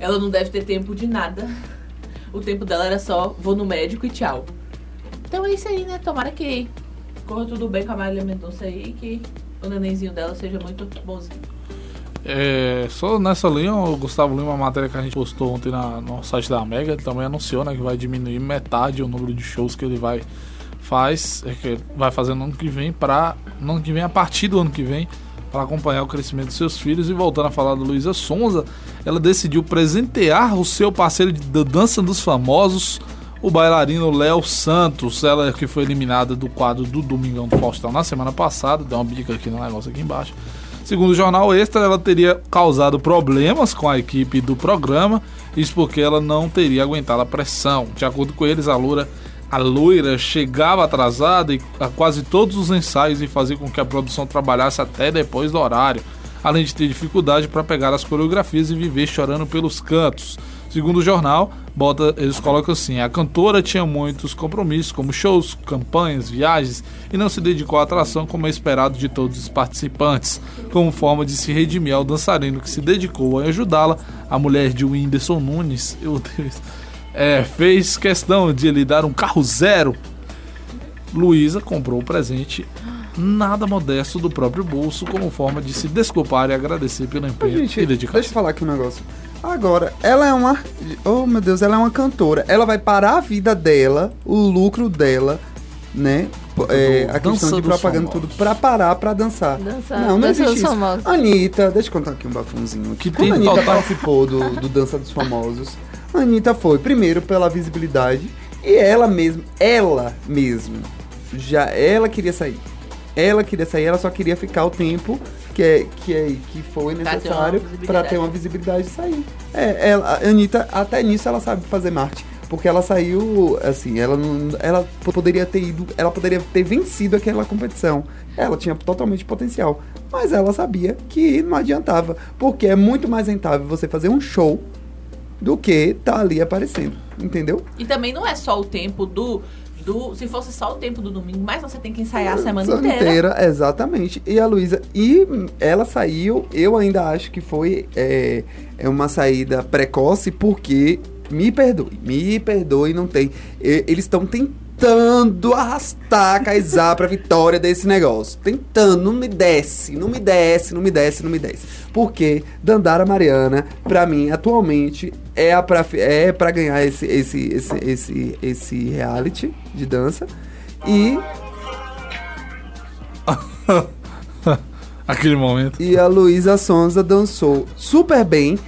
ela não deve ter tempo de nada. O tempo dela era só vou no médico e tchau. Então é isso aí, né? Tomara que corra tudo bem com a Marília Mendonça aí e que o nenenzinho dela seja muito bonzinho. É, só nessa linha, o Gustavo Lima, uma matéria que a gente postou ontem na, no site da Mega, também anunciou né, que vai diminuir metade o número de shows que ele vai faz, é, vai fazer no ano que vem para no ano que vem a partir do ano que vem para acompanhar o crescimento dos seus filhos e voltando a falar da Luísa Sonza, ela decidiu presentear o seu parceiro de da dança dos famosos, o bailarino Léo Santos, ela que foi eliminada do quadro do Domingão do Faustão na semana passada, deu uma bica aqui no negócio aqui embaixo. Segundo o jornal Extra, ela teria causado problemas com a equipe do programa, isso porque ela não teria aguentado a pressão. De acordo com eles, a loira, a loira chegava atrasada a quase todos os ensaios e fazia com que a produção trabalhasse até depois do horário, além de ter dificuldade para pegar as coreografias e viver chorando pelos cantos. Segundo o jornal, bota, eles colocam assim: a cantora tinha muitos compromissos, como shows, campanhas, viagens, e não se dedicou à atração como é esperado de todos os participantes, como forma de se redimir ao dançarino que se dedicou a ajudá-la, a mulher de Whindersson Nunes, <laughs> eu é, fez questão de lhe dar um carro zero. Luísa comprou o presente nada modesto do próprio bolso como forma de se desculpar e agradecer pelo empenho gente, e deixa eu dedicação. falar aqui um negócio. Agora, ela é uma. Oh, meu Deus, ela é uma cantora. Ela vai parar a vida dela, o lucro dela, né? É, a Dança questão de propaganda, famosos. tudo, pra parar pra dançar. Dançar. Não, não Dança existe dos isso. famosos. Anitta, deixa eu contar aqui um bafãozinho. Que Quando tem a Anitta total- participou do, do Dança dos Famosos, a Anitta foi, primeiro, pela visibilidade, e ela mesma, ela mesmo, já, ela queria sair. Ela queria sair, ela só queria ficar o tempo que, é, que, é, que foi necessário pra ter uma visibilidade de sair. É, ela, a Anitta, até nisso ela sabe fazer marketing. Porque ela saiu, assim, ela não. Ela poderia ter ido. Ela poderia ter vencido aquela competição. Ela tinha totalmente potencial. Mas ela sabia que não adiantava. Porque é muito mais rentável você fazer um show do que tá ali aparecendo. Entendeu? E também não é só o tempo do. do se fosse só o tempo do domingo, mas você tem que ensaiar a semana Semana inteira. exatamente. E a Luísa, e ela saiu, eu ainda acho que foi é, é uma saída precoce, porque, me perdoe, me perdoe, não tem. eles estão tentando arrastar a Kaysar pra vitória desse negócio. Tentando, não me desce, não me desce, não me desce, não me desce. Porque Dandara Mariana, pra mim, atualmente, é, a pra, é pra ganhar esse, esse, esse, esse, esse reality de dança. E <laughs> Aquele momento. E a Luísa Sonza dançou super bem.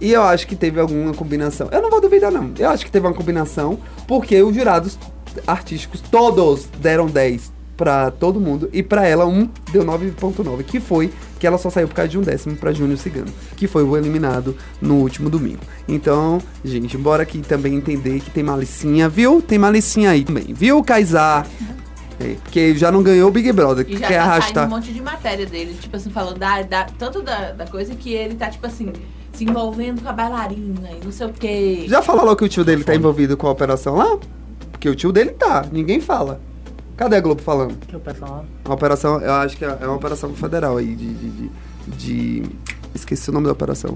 E eu acho que teve alguma combinação. Eu não vou duvidar, não. Eu acho que teve uma combinação, porque os jurados artísticos todos deram 10 pra todo mundo. E pra ela, um deu 9,9. Que foi que ela só saiu por causa de um décimo pra Júnior Cigano. Que foi o eliminado no último domingo. Então, gente, bora aqui também entender que tem malicinha, viu? Tem malicinha aí também, viu, Kaysar? É, porque já não ganhou o Big Brother. E já quer tá arrastar. um monte de matéria dele, tipo assim, falando da, da- tanto da, da coisa que ele tá, tipo assim, se envolvendo com a bailarina e não sei o quê. Já falou que o tio dele tá envolvido com a operação lá? Porque o tio dele tá, ninguém fala. Cadê a Globo falando? Que o pessoal A operação, eu acho que é é uma operação federal aí, de. de, de- de- esqueci o nome da operação.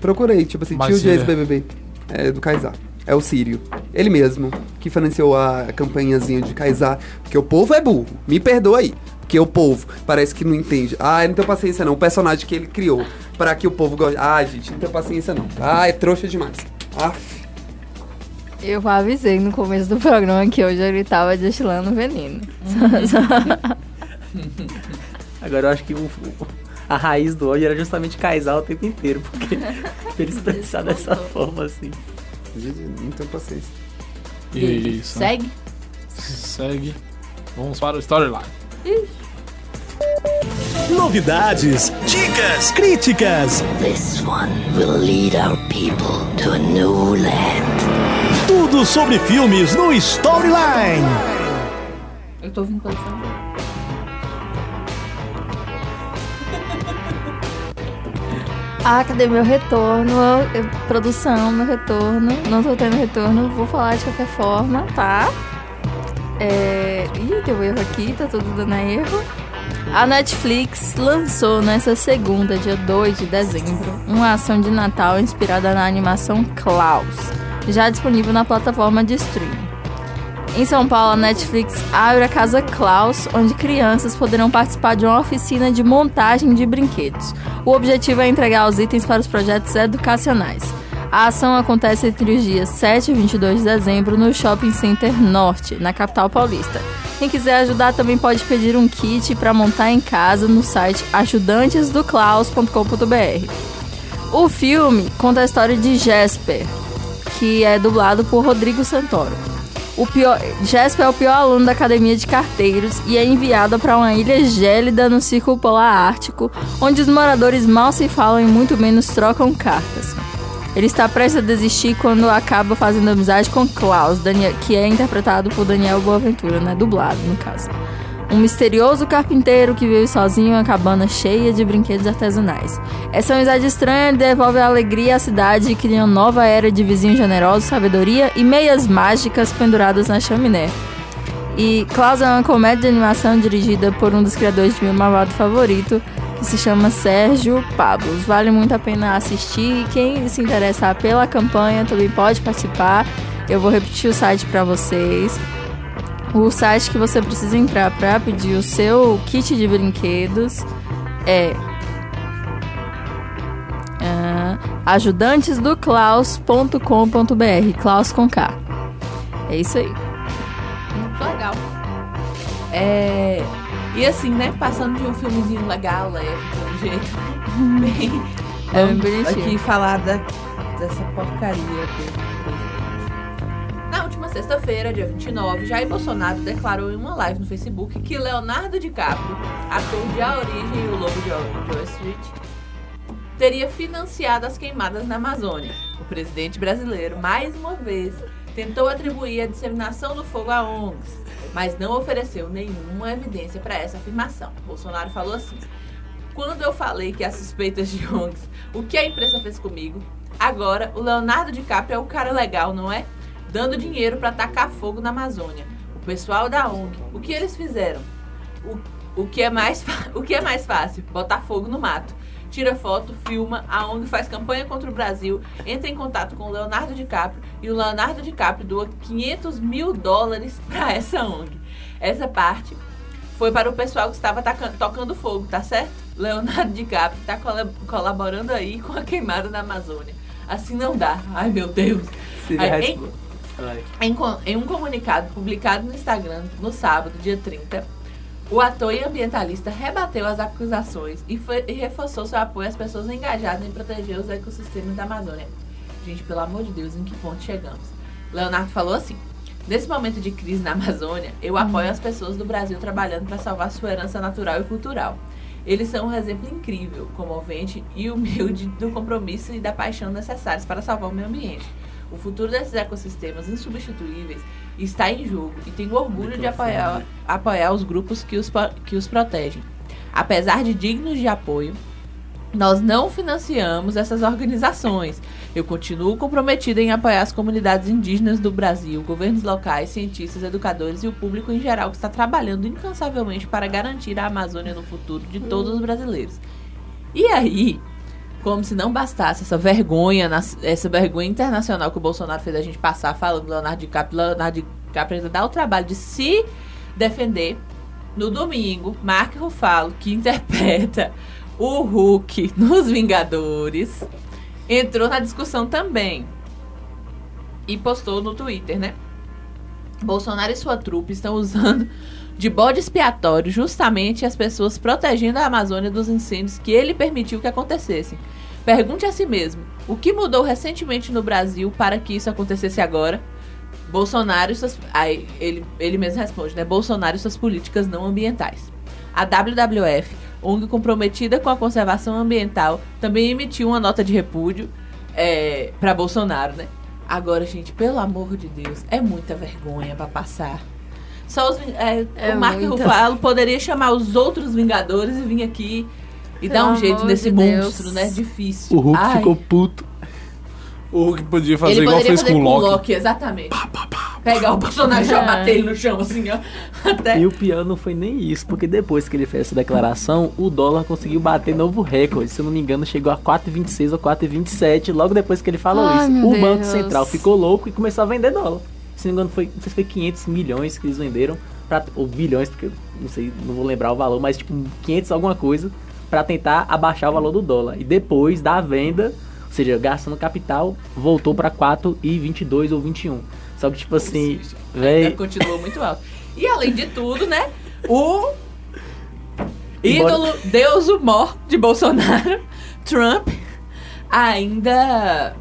Procurei, tipo assim, Mas tio de é- ex-BBB. É do Kaysar. É o Sírio. Ele mesmo, que financiou a campanhazinha de Kaysar. Porque o povo é burro. Me perdoa aí. Porque o povo parece que não entende. Ah, eu não tenho paciência não. O personagem que ele criou pra que o povo goste. Ah, gente, não tenho paciência não. Ah, é trouxa demais. Aff. Eu avisei no começo do programa que hoje ele tava destilando veneno. <laughs> Agora eu acho que o- o- a raiz do ódio era justamente Kaysar o tempo inteiro, porque <laughs> ele expressar dessa forma assim. Gente, não tenho paciência. E isso. Segue. Segue. Vamos para o storyline. Novidades, dicas, críticas, This one will lead our people to a new land. Tudo sobre filmes no Storyline. Eu tô ouvindo pelo som. Ah, cadê meu retorno? Eu- produção, meu retorno. Não tô tendo retorno, vou falar de qualquer forma, tá? É... Ih, deu erro aqui, tá tudo dando erro. A Netflix lançou nessa segunda, dia 2 de dezembro, uma ação de Natal inspirada na animação Klaus, já disponível na plataforma de streaming. Em São Paulo, a Netflix abre a Casa Klaus, onde crianças poderão participar de uma oficina de montagem de brinquedos. O objetivo é entregar os itens para os projetos educacionais. A ação acontece entre os dias 7 e 22 de dezembro no Shopping Center Norte, na capital paulista. Quem quiser ajudar também pode pedir um kit para montar em casa no site ajudantesdoclaus.com.br. O filme conta a história de Jesper, que é dublado por Rodrigo Santoro. O pior, Jesper é o pior aluno da academia de carteiros e é enviado para uma ilha gélida no Círculo Polar Ártico, onde os moradores mal se falam e muito menos trocam cartas. Ele está prestes a desistir quando acaba fazendo amizade com Klaus, Daniel- que é interpretado por Daniel Boaventura, né? Dublado, no caso. Um misterioso carpinteiro que vive sozinho em uma cabana cheia de brinquedos artesanais. Essa amizade estranha devolve a alegria à cidade e cria uma nova era de vizinhos generosos, sabedoria e meias mágicas penduradas na chaminé. E Klaus é uma comédia de animação dirigida por um dos criadores de meu malvado favorito, que se chama Sérgio Pablos. Vale muito a pena assistir. Quem se interessar pela campanha também pode participar. Eu vou repetir o site para vocês. O site que você precisa entrar para pedir o seu kit de brinquedos é ah, ajudantesdoclaus.com.br Klaus com K. É isso aí. Muito legal. É... E assim, né? Passando de um filmezinho legal, leve, de um jeito <laughs> bem. É bonitinho. aqui falar da, dessa porcaria última sexta-feira, dia 29, Jair Bolsonaro declarou em uma live no Facebook que Leonardo DiCaprio, ator de A Origem e o Lobo de Wall Street, teria financiado as queimadas na Amazônia. O presidente brasileiro, mais uma vez, tentou atribuir a disseminação do fogo a ONGs, mas não ofereceu nenhuma evidência para essa afirmação. Bolsonaro falou assim: Quando eu falei que há suspeitas de ONGs, o que a imprensa fez comigo? Agora, o Leonardo DiCaprio é o cara legal, não é? Dando dinheiro para tacar fogo na Amazônia. O pessoal da ONG, o que eles fizeram? O, o, que é mais, <laughs> o que é mais fácil? Botar fogo no mato. Tira foto, filma, a ONG faz campanha contra o Brasil, entra em contato com o Leonardo DiCaprio e o Leonardo DiCaprio doa 500 mil dólares <laughs> para essa ONG. Essa parte foi para o pessoal que estava tocando fogo, tá certo? Leonardo DiCaprio está colaborando aí com a queimada na Amazônia. Assim não dá. Ai, meu Deus. Aí, em-. Em, em um comunicado publicado no Instagram no sábado, dia 30, o ator e ambientalista rebateu as acusações e, foi- e reforçou seu apoio às pessoas engajadas em proteger os ecossistemas da Amazônia. Gente, pelo amor de Deus, em que ponto chegamos? Leonardo falou assim: Nesse momento de crise na Amazônia, eu apoio as pessoas do Brasil trabalhando para salvar sua herança natural e cultural. Eles são um exemplo incrível, comovente e humilde do compromisso e da paixão necessários para salvar o meio ambiente. O futuro desses ecossistemas insubstituíveis está em jogo e tenho orgulho de apoiar, apoiar os grupos que os, que os protegem. Apesar de dignos de apoio, nós não financiamos essas organizações. Eu continuo comprometida em apoiar as comunidades indígenas do Brasil, governos locais, cientistas, educadores e o público em geral que está trabalhando incansavelmente para garantir a Amazônia no futuro de todos os brasileiros. E aí, como se não bastasse essa vergonha, essa vergonha internacional que o Bolsonaro fez a gente passar falando do Leonardo DiCaprio, Leonardo DiCaprio ainda dá o trabalho de se defender. No domingo, Mark Ruffalo, que interpreta o Hulk nos Vingadores, entrou na discussão também. E postou no Twitter, né? Bolsonaro e sua trupe estão usando de bode expiatório justamente as pessoas protegendo a Amazônia dos incêndios que ele permitiu que acontecessem. Pergunte a si mesmo: o que mudou recentemente no Brasil para que isso acontecesse agora? Bolsonaro e suas. Aí ele, ele mesmo responde, né? Bolsonaro e suas políticas não ambientais. A WWF, ONG comprometida com a conservação ambiental, também emitiu uma nota de repúdio é, para Bolsonaro, né? Agora, gente, pelo amor de Deus, é muita vergonha pra passar. Só os, é, É o Mark. Ruffalo poderia chamar os outros Vingadores e vir aqui e dar um jeito nesse de Deus. monstro, né? Difícil. O Hulk Ai, ficou puto. O Hulk podia fazer ele igual poderia fez fazer com o Loki. exatamente. Pegar o Bolsonaro e já É. bater ele no chão, assim, ó. <laughs> Até. E o pior não foi nem isso, porque depois que ele fez essa declaração, o dólar conseguiu bater novo recorde. Se eu não me engano, chegou a 4,26 ou 4,27 logo depois que ele falou Ai, isso. O Banco Deus. Central ficou louco e começou a vender dólar. Se não me engano, foi, não sei se foi 500 milhões que eles venderam, pra, ou bilhões, porque eu não sei, não vou lembrar o valor, mas tipo 500 alguma coisa, pra tentar abaixar o valor do dólar. E depois da venda, ou seja, gastando capital, voltou pra 4,22 ou 21. Só que tipo assim, véi, continuou muito alto. E além de tudo, né? O Embora- ídolo, Deus o mor de Bolsonaro, Trump, ainda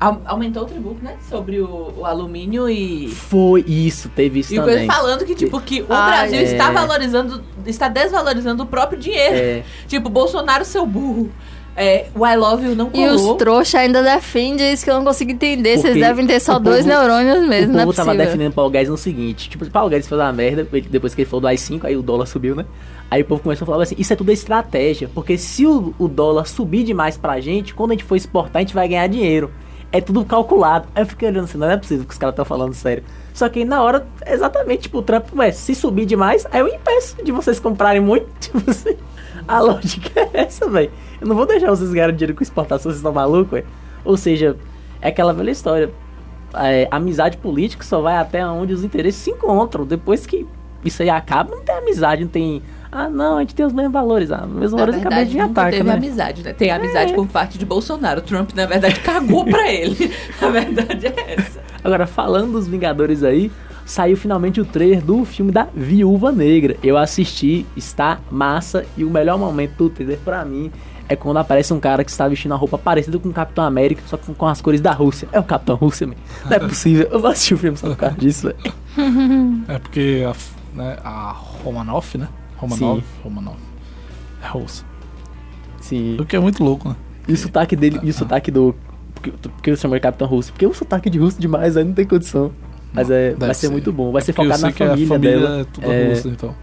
aumentou o tributo, né? Sobre o, o alumínio e. foi isso, teve isso E o também. coisa falando que, tipo, que o Ai, Brasil é. está valorizando, está desvalorizando o próprio dinheiro. É. Tipo, Bolsonaro, seu burro. É, o I Love You não E os colou. trouxa ainda defendem isso que eu não consigo entender. Vocês Porque devem ter só o dois povo- neurônios mesmo, o não é povo tava possível. defendendo Paulo Guedes no seguinte, tipo, Paulo Guedes fez uma merda, depois que ele falou do AI-5, aí o dólar subiu, né? Aí o povo começou a falar assim, isso é tudo estratégia, porque se o, o dólar subir demais pra gente, quando a gente for exportar, a gente vai ganhar dinheiro. É tudo calculado. Aí eu fiquei olhando assim, não é possível que os caras estão falando sério. Só que na hora, exatamente, tipo, o Trump, ué, se subir demais, aí eu impeço de vocês comprarem muito, <laughs> tipo assim. A lógica é essa, velho. Eu não vou deixar vocês ganharem dinheiro com exportação, vocês estão malucos, ué. Ou seja, é aquela velha história. É, amizade política só vai até onde os interesses se encontram. Depois que isso aí acaba, não tem amizade, não tem. Ah, não, a gente tem os mesmos valores. Ah, os mesmos Na valores a cabeça verdade, de nunca ataque, teve né? amizade, né? Tem amizade por parte de Bolsonaro. O Trump, na verdade, cagou pra <laughs> ele. A verdade é essa. Agora, falando dos Vingadores aí, saiu finalmente o trailer do filme da Viúva Negra. Eu assisti, está massa, e o melhor momento do trailer pra mim é quando aparece um cara que está vestindo a roupa parecida com o Capitão América, só que com as cores da Rússia. É o Capitão Rússia, man. Não é possível. Eu vou assistir o filme só por causa disso, velho. É porque a, né, a Romanoff, né? Romanov, Sim. Romanov. É russa. Sim. O que é muito louco, né? E o sotaque dele, e o sotaque do. Porque, porque eu chamo de Capitão Russo? Porque o sotaque de russo demais aí não tem condição. Mas é, vai ser, ser. muito bom. Vai ser Porque eu focado na que a família, família dela. é toda É, russa, então.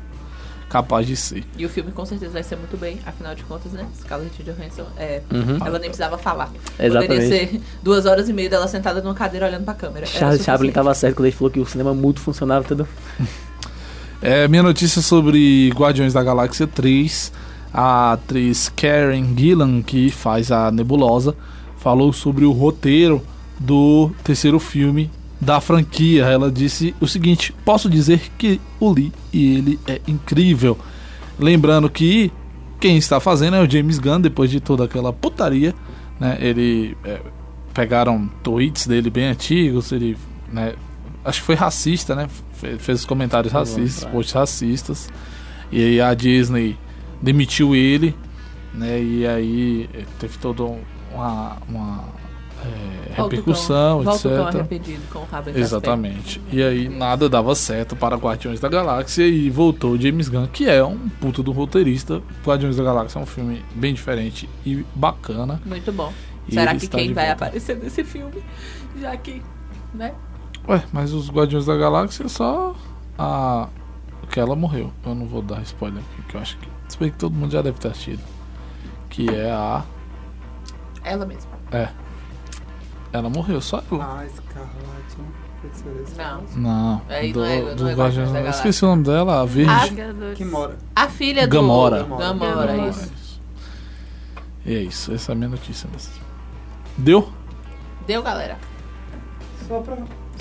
Capaz de ser. E o filme com certeza vai ser muito bem, afinal de contas, né? Scarlett Johansson, é, Uhum. ela nem precisava falar. Exatamente. Poderia ser duas horas e meia dela sentada numa cadeira olhando pra câmera. Era Charles Chaplin tava certo quando ele falou que o cinema mudo funcionava tudo. <laughs> É, minha notícia sobre Guardiões da Galáxia 3. A atriz Karen Gillan, que faz a Nebulosa, falou sobre o roteiro do terceiro filme da franquia. Ela disse o seguinte: Posso dizer que o li e ele é incrível. Lembrando que quem está fazendo é o James Gunn, depois de toda aquela putaria. Né, ele é, pegaram tweets dele bem antigos, ele né, acho que foi racista, né? Fe- Fez comentários Não racistas, é. posts racistas. E aí a Disney demitiu ele, né? E aí eh, teve toda um- uma, uma o repercussão, volta etc. Exatamente. E aí nada dava certo para Guardiões da Galáxia e voltou James Gunn, que é um puto do roteirista. Guardiões da Galáxia é um filme bem diferente e bacana. Muito bom. E Será que quem vai volta. aparecer nesse filme? Já que, né? Ué, mas os Guardiões da Galáxia é só a. que ela morreu. Eu não vou dar spoiler aqui, que eu acho que. Se bem que todo mundo já deve ter assistido. Que é a. Ela mesma. É. Ela morreu, só ela. Ah, Escarlate. Não. Não. Do, não é- do não é Guardiões Guardiões da Galáxia. Esqueci o nome dela, a Verde. Ah, Que mora. A filha do... Gamora. Gamora, Gamora. isso. E é isso, essa é a minha notícia. Deu? Deu, galera. Só pra,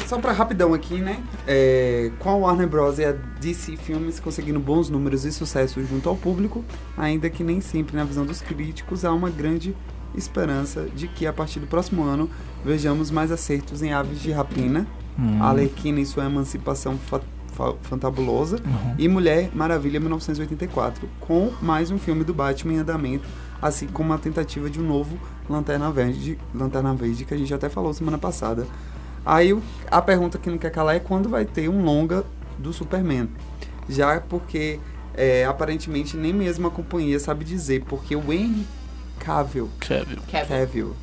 só pra rapidão aqui, né? É, com a Warner Bros. e a DC Filmes conseguindo bons números e sucesso junto ao público, ainda que nem sempre na visão dos críticos, há uma grande esperança de que a partir do próximo ano vejamos mais acertos em Aves de Rapina, Hum. Arlequina e sua emancipação fa- fa- fantabulosa Uhum. e Mulher Maravilha 1984, com mais um filme do Batman em andamento, assim como a tentativa de um novo Lanterna Verde, Lanterna Verde que a gente até falou semana passada. Aí a pergunta que não quer calar é quando vai ter um longa do Superman. Já porque é, aparentemente nem mesmo a companhia sabe dizer, porque o Henry Cavill, Kevin. Kevin. Cavill,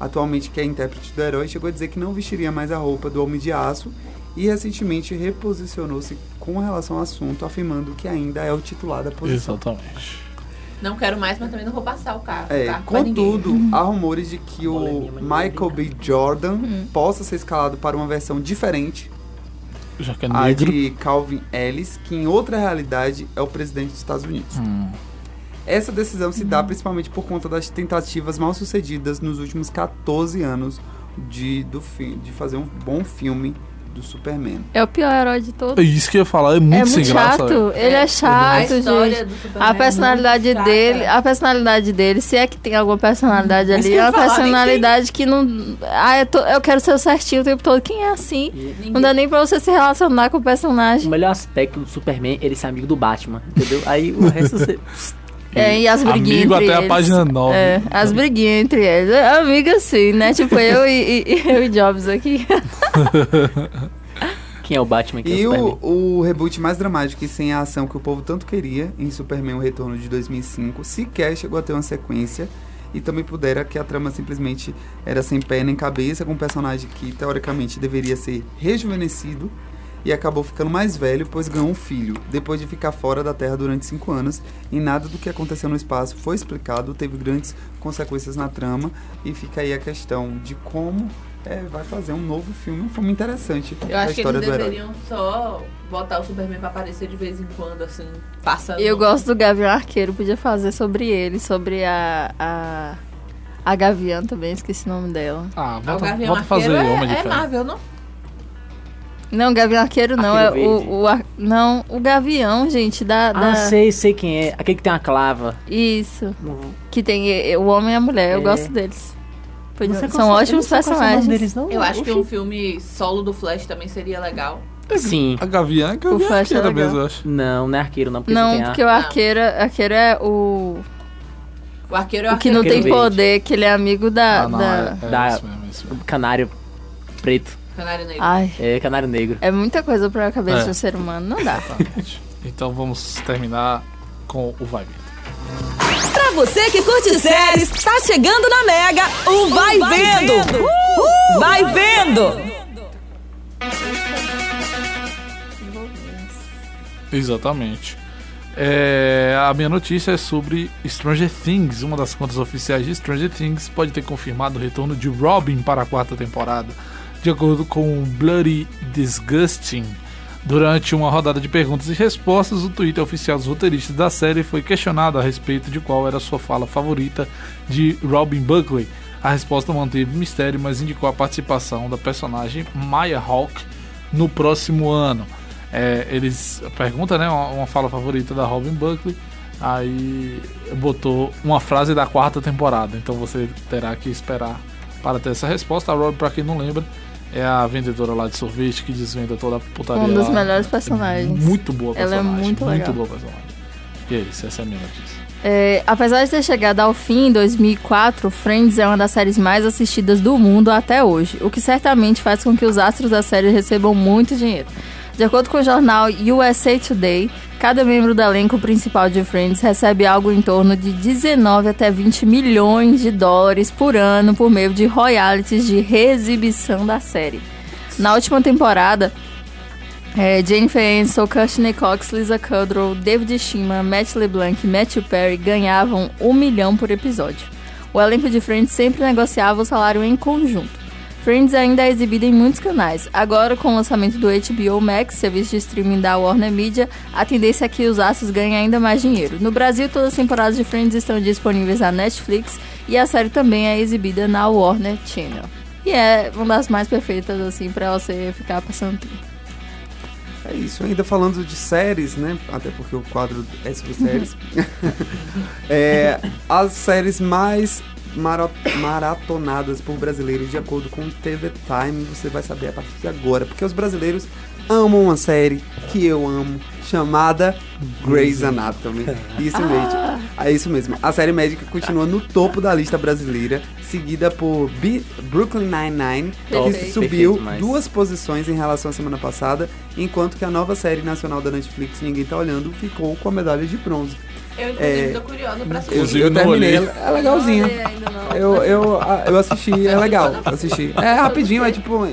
atualmente que é intérprete do herói, chegou a dizer que não vestiria mais a roupa do Homem de Aço e recentemente reposicionou-se com relação ao assunto, afirmando que ainda é o titular da posição. Exatamente. Não quero mais, mas também não vou passar o carro. É, carro ninguém. contudo, há rumores de que o Michael B. Jordan possa ser escalado para uma versão diferente, Já que é a negro. de Calvin Ellis, que em outra realidade é o presidente dos Estados Unidos. Hum. Essa decisão se dá principalmente por conta das tentativas mal sucedidas nos últimos 14 anos de, do, fi- de fazer um bom filme do Superman. É o pior herói de todos. É isso que eu ia falar, é muito é sem muito graça. chato. velho. Ele é A chato, história gente. A é personalidade chata. dele, a personalidade dele, se é que tem alguma personalidade ali, é uma falar, personalidade que não. Ah, eu, tô- eu quero ser o certinho o tempo todo. Quem é assim? Não dá nem pra você se relacionar com o O personagem. melhor aspecto do Superman é ele ser amigo do Batman, entendeu? Aí o resto <laughs> você. É, e as briguinhas Amigo entre até a eles. página 9. É, as briguinhas entre eles. É, Amiga assim, né? Tipo, eu e, e- eu e Jobs aqui. <laughs> Quem é o Batman que é E o Superman? o, o reboot mais dramático e sem a ação que o povo tanto queria em Superman O Retorno de 2005 sequer chegou a ter uma sequência. e também pudera que a trama simplesmente era sem pé nem cabeça, com um personagem que teoricamente deveria ser rejuvenescido e acabou ficando mais velho, pois ganhou um filho, depois de ficar fora da Terra durante cinco anos, e nada do que aconteceu no espaço foi explicado, teve grandes consequências na trama, e fica aí a questão de como é, vai fazer um novo filme, um filme interessante Eu da acho que eles herói. deveriam só botar o Superman pra aparecer de vez em quando, assim, passando. Eu gosto do Gavião Arqueiro, podia fazer sobre ele, sobre a. a... A Gavião também, esqueci o nome dela. Ah, Ah, o volta, Gavião volta a fazer Arqueiro Homem de é, é Ferro. Marvel, não? Não, Gavião Arqueiro não, Arqueiro é o, o ar- Não, o Gavião, gente, da. da... Ah, sei, sei quem é. Aquele que tem uma clava. Isso. Que tem o homem e a mulher, eu É. gosto deles. Pois consegue- São eu ótimos é o personagens. deles, não? Eu acho que Oxi. um filme solo do Flash também seria legal. Sim. A Gavião é Gavião Flash é Arqueira legal. mesmo, eu acho. Não, não é arqueiro, não. Porque Não, tem a- porque o arqueiro, arqueiro é o. O arqueiro é o O que não tem Verde. poder, que ele é amigo da. Ah, não, da- é, é da- mesmo, é. Canário preto. Canário Negro. Ai, É canário negro. é muita coisa pra cabeça É. de um ser humano, não dá. Exatamente. <laughs> Então vamos terminar com o Vai Vitor. Pra você que curte séries, tá chegando na Mega o Vai, Vendo. Uh, vai Vendo. Exatamente. É, a minha notícia é sobre Stranger Things. Uma das contas oficiais de Stranger Things pode ter confirmado o retorno de Robin para a quarta temporada. De acordo com o Bloody Disgusting, durante uma rodada de perguntas e respostas, o Twitter oficial dos roteiristas da série foi questionado a respeito de qual era a sua fala favorita de Robin Buckley. A resposta manteve mistério, mas indicou a participação da personagem Maya Hawke no próximo ano. É, eles perguntam, né, uma, uma fala favorita da Robin Buckley, aí botou uma frase da quarta temporada. Então você terá que esperar para ter essa resposta. A Robin, para quem não lembra, é a vendedora lá de sorvete que desvenda toda a putaria. Um dos lá. melhores personagens. Muito boa Ela é personagem. muito legal. boa personagem. E é isso, essa é a minha notícia. É, apesar de ter chegado ao fim em 2004, Friends é uma das séries mais assistidas do mundo até hoje, o que certamente faz com que os astros da série recebam muito dinheiro. De acordo com o jornal USA Today, cada membro do elenco principal de Friends recebe algo em torno de 19 até 20 milhões de dólares por ano por meio de royalties de reexibição da série. Na última temporada, é, Jennifer Aniston, Courtney Cox, Lisa Kudrow, David Schwimmer, Matt LeBlanc e Matthew Perry ganhavam um milhão por episódio. O elenco de Friends sempre negociava o salário em conjunto. Friends ainda é exibida em muitos canais. Agora, com o lançamento do HBO Max, serviço de streaming da Warner Media, a tendência é que os astros ganhem ainda mais dinheiro. No Brasil, todas as temporadas de Friends estão disponíveis na Netflix e a série também é exibida na Warner Channel. E é uma das mais perfeitas, assim, pra você ficar passando tempo. É isso, ainda falando de séries, né? Até porque o quadro é sobre séries. <laughs> <laughs> é, as séries mais maratonadas por brasileiros, de acordo com o TV Time, você vai saber a partir de agora. Porque os brasileiros amam uma série que eu amo, chamada Grey's Anatomy. <laughs> Isso mesmo. É isso mesmo. A série médica continua no topo da lista brasileira, seguida por Brooklyn Nine-Nine, que subiu Perfeito, duas posições em relação à semana passada, enquanto que a nova série nacional da Netflix, Ninguém Tá Olhando, ficou com a medalha de bronze. Eu, inclusive, É. tô curiosa pra Eu, assistir. Eu não terminei, é legalzinho. Eu, eu, eu assisti, é legal assistir. É rapidinho, é tipo,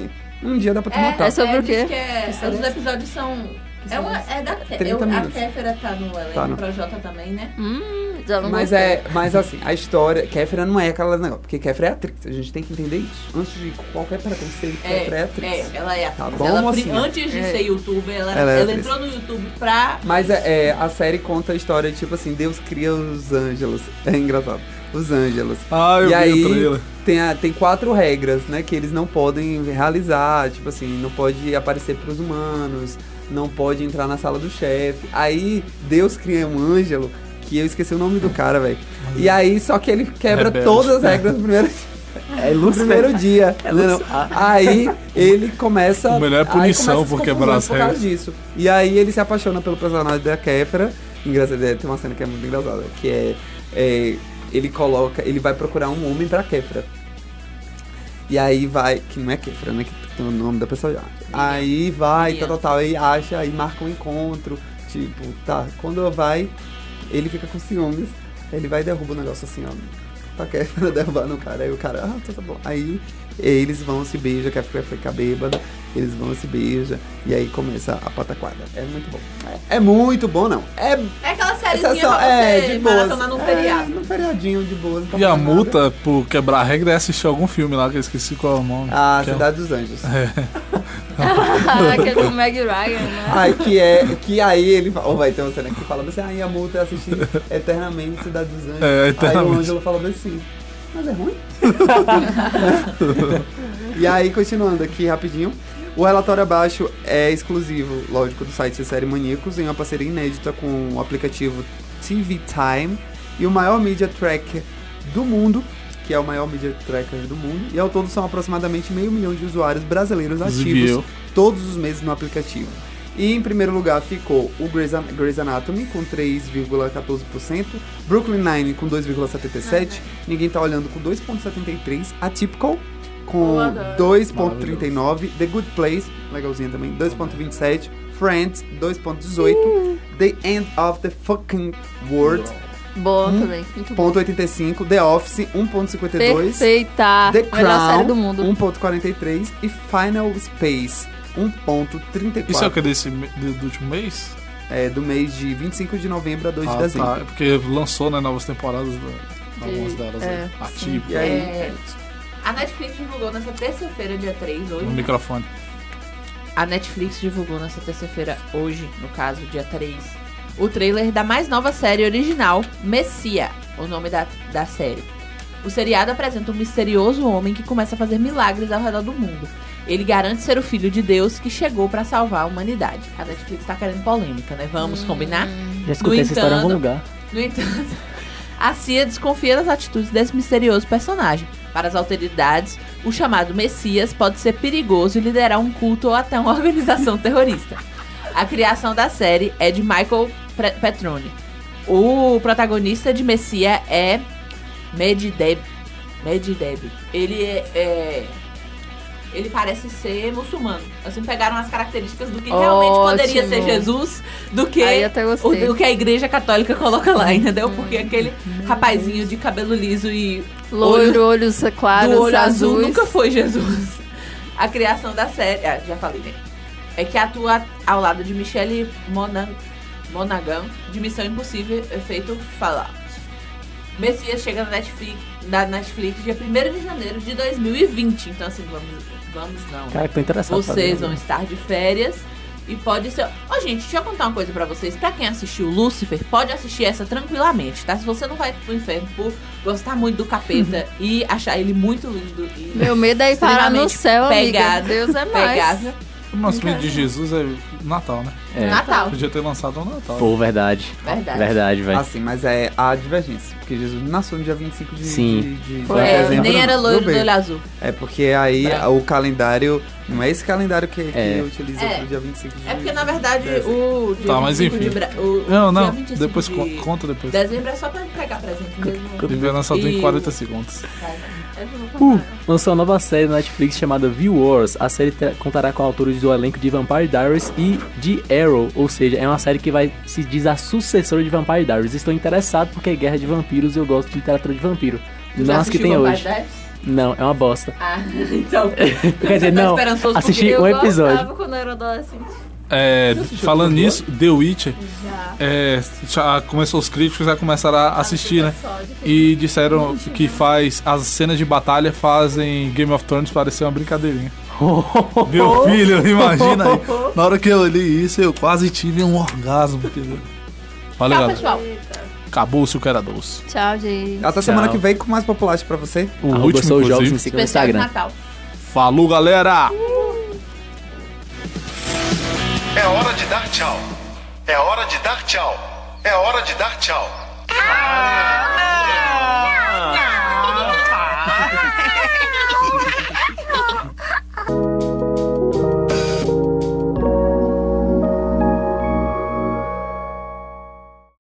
um dia dá pra tu matar. é sobre o quê? é, os episódios são. É, uma, é da Ké- 30 eu, A. Kéfera tá no elenco, Tá no- Projota também, né? Hum, já não Mas gostei. é, mas assim, a história, Kéfera não é aquela negócio, porque Kéfera é atriz, a gente tem que entender isso. Antes de qualquer preconceito, Kéfera é atriz. é, ela é Tá atriz. bom, ela, mocinha? antes de É. ser youtuber, ela, Ela é ela entrou no YouTube pra. Mas é, é, a série conta a história, tipo assim, Deus cria os ângelos. <laughs> É engraçado. Os ângelos. Ah, eu e vi aí o trailer. tem, a- tem quatro regras, né? Que eles não podem realizar. Tipo assim, não pode aparecer pros humanos, não pode entrar na sala do chefe. Aí Deus cria um ângelo, que eu esqueci o nome do cara, velho. E aí, só que ele quebra Rebelde. todas as regras no primeiro É no primeiro dia. É não? Lúcifer. <laughs> Ah. Aí ele começa. O melhor é punição por quebrar as por causa regras. disso. E aí ele se apaixona pelo personagem da Kéfera. Engraçado, é, tem uma cena que é muito engraçada, que é, é, ele coloca, ele vai procurar um homem pra Kéfera. E aí vai, que não é Kéfera, né? Que tem o nome da pessoa já. Aí vai, tal, tal, tal, aí acha, aí marca um encontro. Tipo, tá, quando vai, ele fica com ciúmes, ele vai e derruba o negócio assim, ó. paquera <laughs> pra derrubar no cara. Aí o cara, ah, tá, tá bom. Aí eles vão se beijam, que a vai ficar bêbada, eles vão se beijam, e aí começa a pataquada. É muito bom. É, é muito bom, não. É, É aquela sériezinha você é de boas. maratonar num É, feriado. num feriadinho de boas. E a fazendo nada. multa por quebrar a regra é assistir algum filme lá que eu esqueci qual é o nome. A Que é- Cidade dos Anjos. <laughs> Aquele do Meg Ryan, né? Aí que é, que aí ele fala, ou vai ter uma cena que fala assim, aí a multa é assistir eternamente Cidade dos Anjos. É, Aí o eternamente. Ângelo fala assim, mas é ruim? <laughs> e aí, continuando aqui rapidinho, o relatório abaixo é exclusivo, lógico, do site Série Maníacos, em uma parceria inédita com o aplicativo TV Time e o maior media tracker do mundo, que é o maior media tracker do mundo, e ao todo são aproximadamente meio milhão de usuários brasileiros ativos eu. todos os meses no aplicativo. E em primeiro lugar ficou o Grey's, An- Grey's Anatomy com 3,14%, Brooklyn Nine com 2,77%, Ninguém Tá Olhando com 2,73%, Atypical com Eu adoro. 2,39%, The Good Place, legalzinha também, 2,27%, Friends 2,18%, The End of the Fucking World Boa também, muito bom. 1,85%, The Office 1,52%, Perfeita. The Crown do mundo. 1.43 e Final Space 1.34 Isso é o que desse do, do último mês? é, do mês de 25 de novembro a 2 de Ah, dezembro. tá. É porque lançou, né, novas temporadas, da, algumas delas é, aí. Atípico, E aí, É, a Netflix divulgou nessa terça-feira, dia 3, hoje. no né? microfone. A Netflix divulgou nessa terça-feira, hoje, no caso, dia 3, o trailer da mais nova série original, Messia, o nome da, da série. O seriado apresenta um misterioso homem que começa a fazer milagres ao redor do mundo. Ele garante ser o filho de Deus que chegou pra salvar a humanidade. A Netflix tá querendo polêmica, né? Vamos combinar? Já escutei No essa história em algum entanto- lugar. No entanto, a CIA desconfia das atitudes desse misterioso personagem. Para as autoridades, o chamado Messias pode ser perigoso e liderar um culto ou até uma <laughs> organização terrorista. A criação da série é de Michael Petroni. O protagonista de Messia é Medideb. Medideb. Ele é, é- Ele parece ser muçulmano. Assim, pegaram as características do que realmente poderia Ótimo. ser Jesus do que o, gostei. o que a igreja católica coloca lá, entendeu? Porque aquele rapazinho de cabelo liso e Loiro, olhos claros, do olho azul azuis. nunca foi Jesus. <laughs> A criação da série, ah, já falei, né? É que atua ao lado de Michelle Monaghan, de Missão Impossível, efeito Fallout. Messias chega na Netflix, na Netflix dia 1 de janeiro de 2020. Então, assim, vamos, vamos não. né? Cara, tô interessado. Vocês vão estar de férias e pode ser. Ó, gente, deixa eu contar uma coisa pra vocês. Pra quem assistiu Lucifer, pode assistir essa tranquilamente, tá? Se você não vai pro inferno por gostar muito do capeta e achar ele muito lindo e Meu medo é ir parar no céu, amiga. pegado, Deus é mais. pegável. O nascimento de Jesus é Natal, né? É. Natal. Podia ter lançado no Natal. Pô, verdade. Verdade. Verdade, velho. Assim, mas é a divergência. Porque Jesus nasceu no dia 25 de, Sim. de, de Foi, É, dezembro. nem era loiro do olho azul. É porque aí Branco. o calendário. Não é esse calendário que, que É. utiliza É. pro dia 25 de É porque, na verdade, dezembro. o dia Tá, mas 25 de enfim. Bra- o Não, dia não. 25 Depois de con- conta depois. Dezembro é só pra entregar presente mesmo. Devia lançar tudo em E- 40 segundos. Uh, lançou uma nova série na Netflix chamada View Wars. A série contará com autores do elenco de Vampire Diaries e de Arrow, ou seja, é uma série que vai se diz a sucessora de Vampire Diaries. Estou interessado porque é guerra de vampiros e eu gosto de literatura de vampiro. Não as que tem Vampire hoje. Diaries? Não, é uma bosta. Ah, <laughs> então. Quer dizer, não. Assisti Eu um episódio. gostava quando eu era adolescente. É, falando nisso, The Witcher, Já. é, já começou os críticos já começaram a assistir, né? E disseram que faz as cenas de batalha fazem Game of Thrones parecer uma brincadeirinha. <laughs> Meu filho, <laughs> imagina aí. Na hora que eu olhei isso, eu quase tive um orgasmo. entendeu? Valeu, Tchau, pessoal. Acabou-se o que era doce. Tchau, gente. Até semana que vem com mais populacho pra você. O Arroba último, Jogos, me siga no Instagram. Natal. Falou, galera! É hora de dar tchau. É hora de dar tchau. É hora de dar tchau. Ah, não.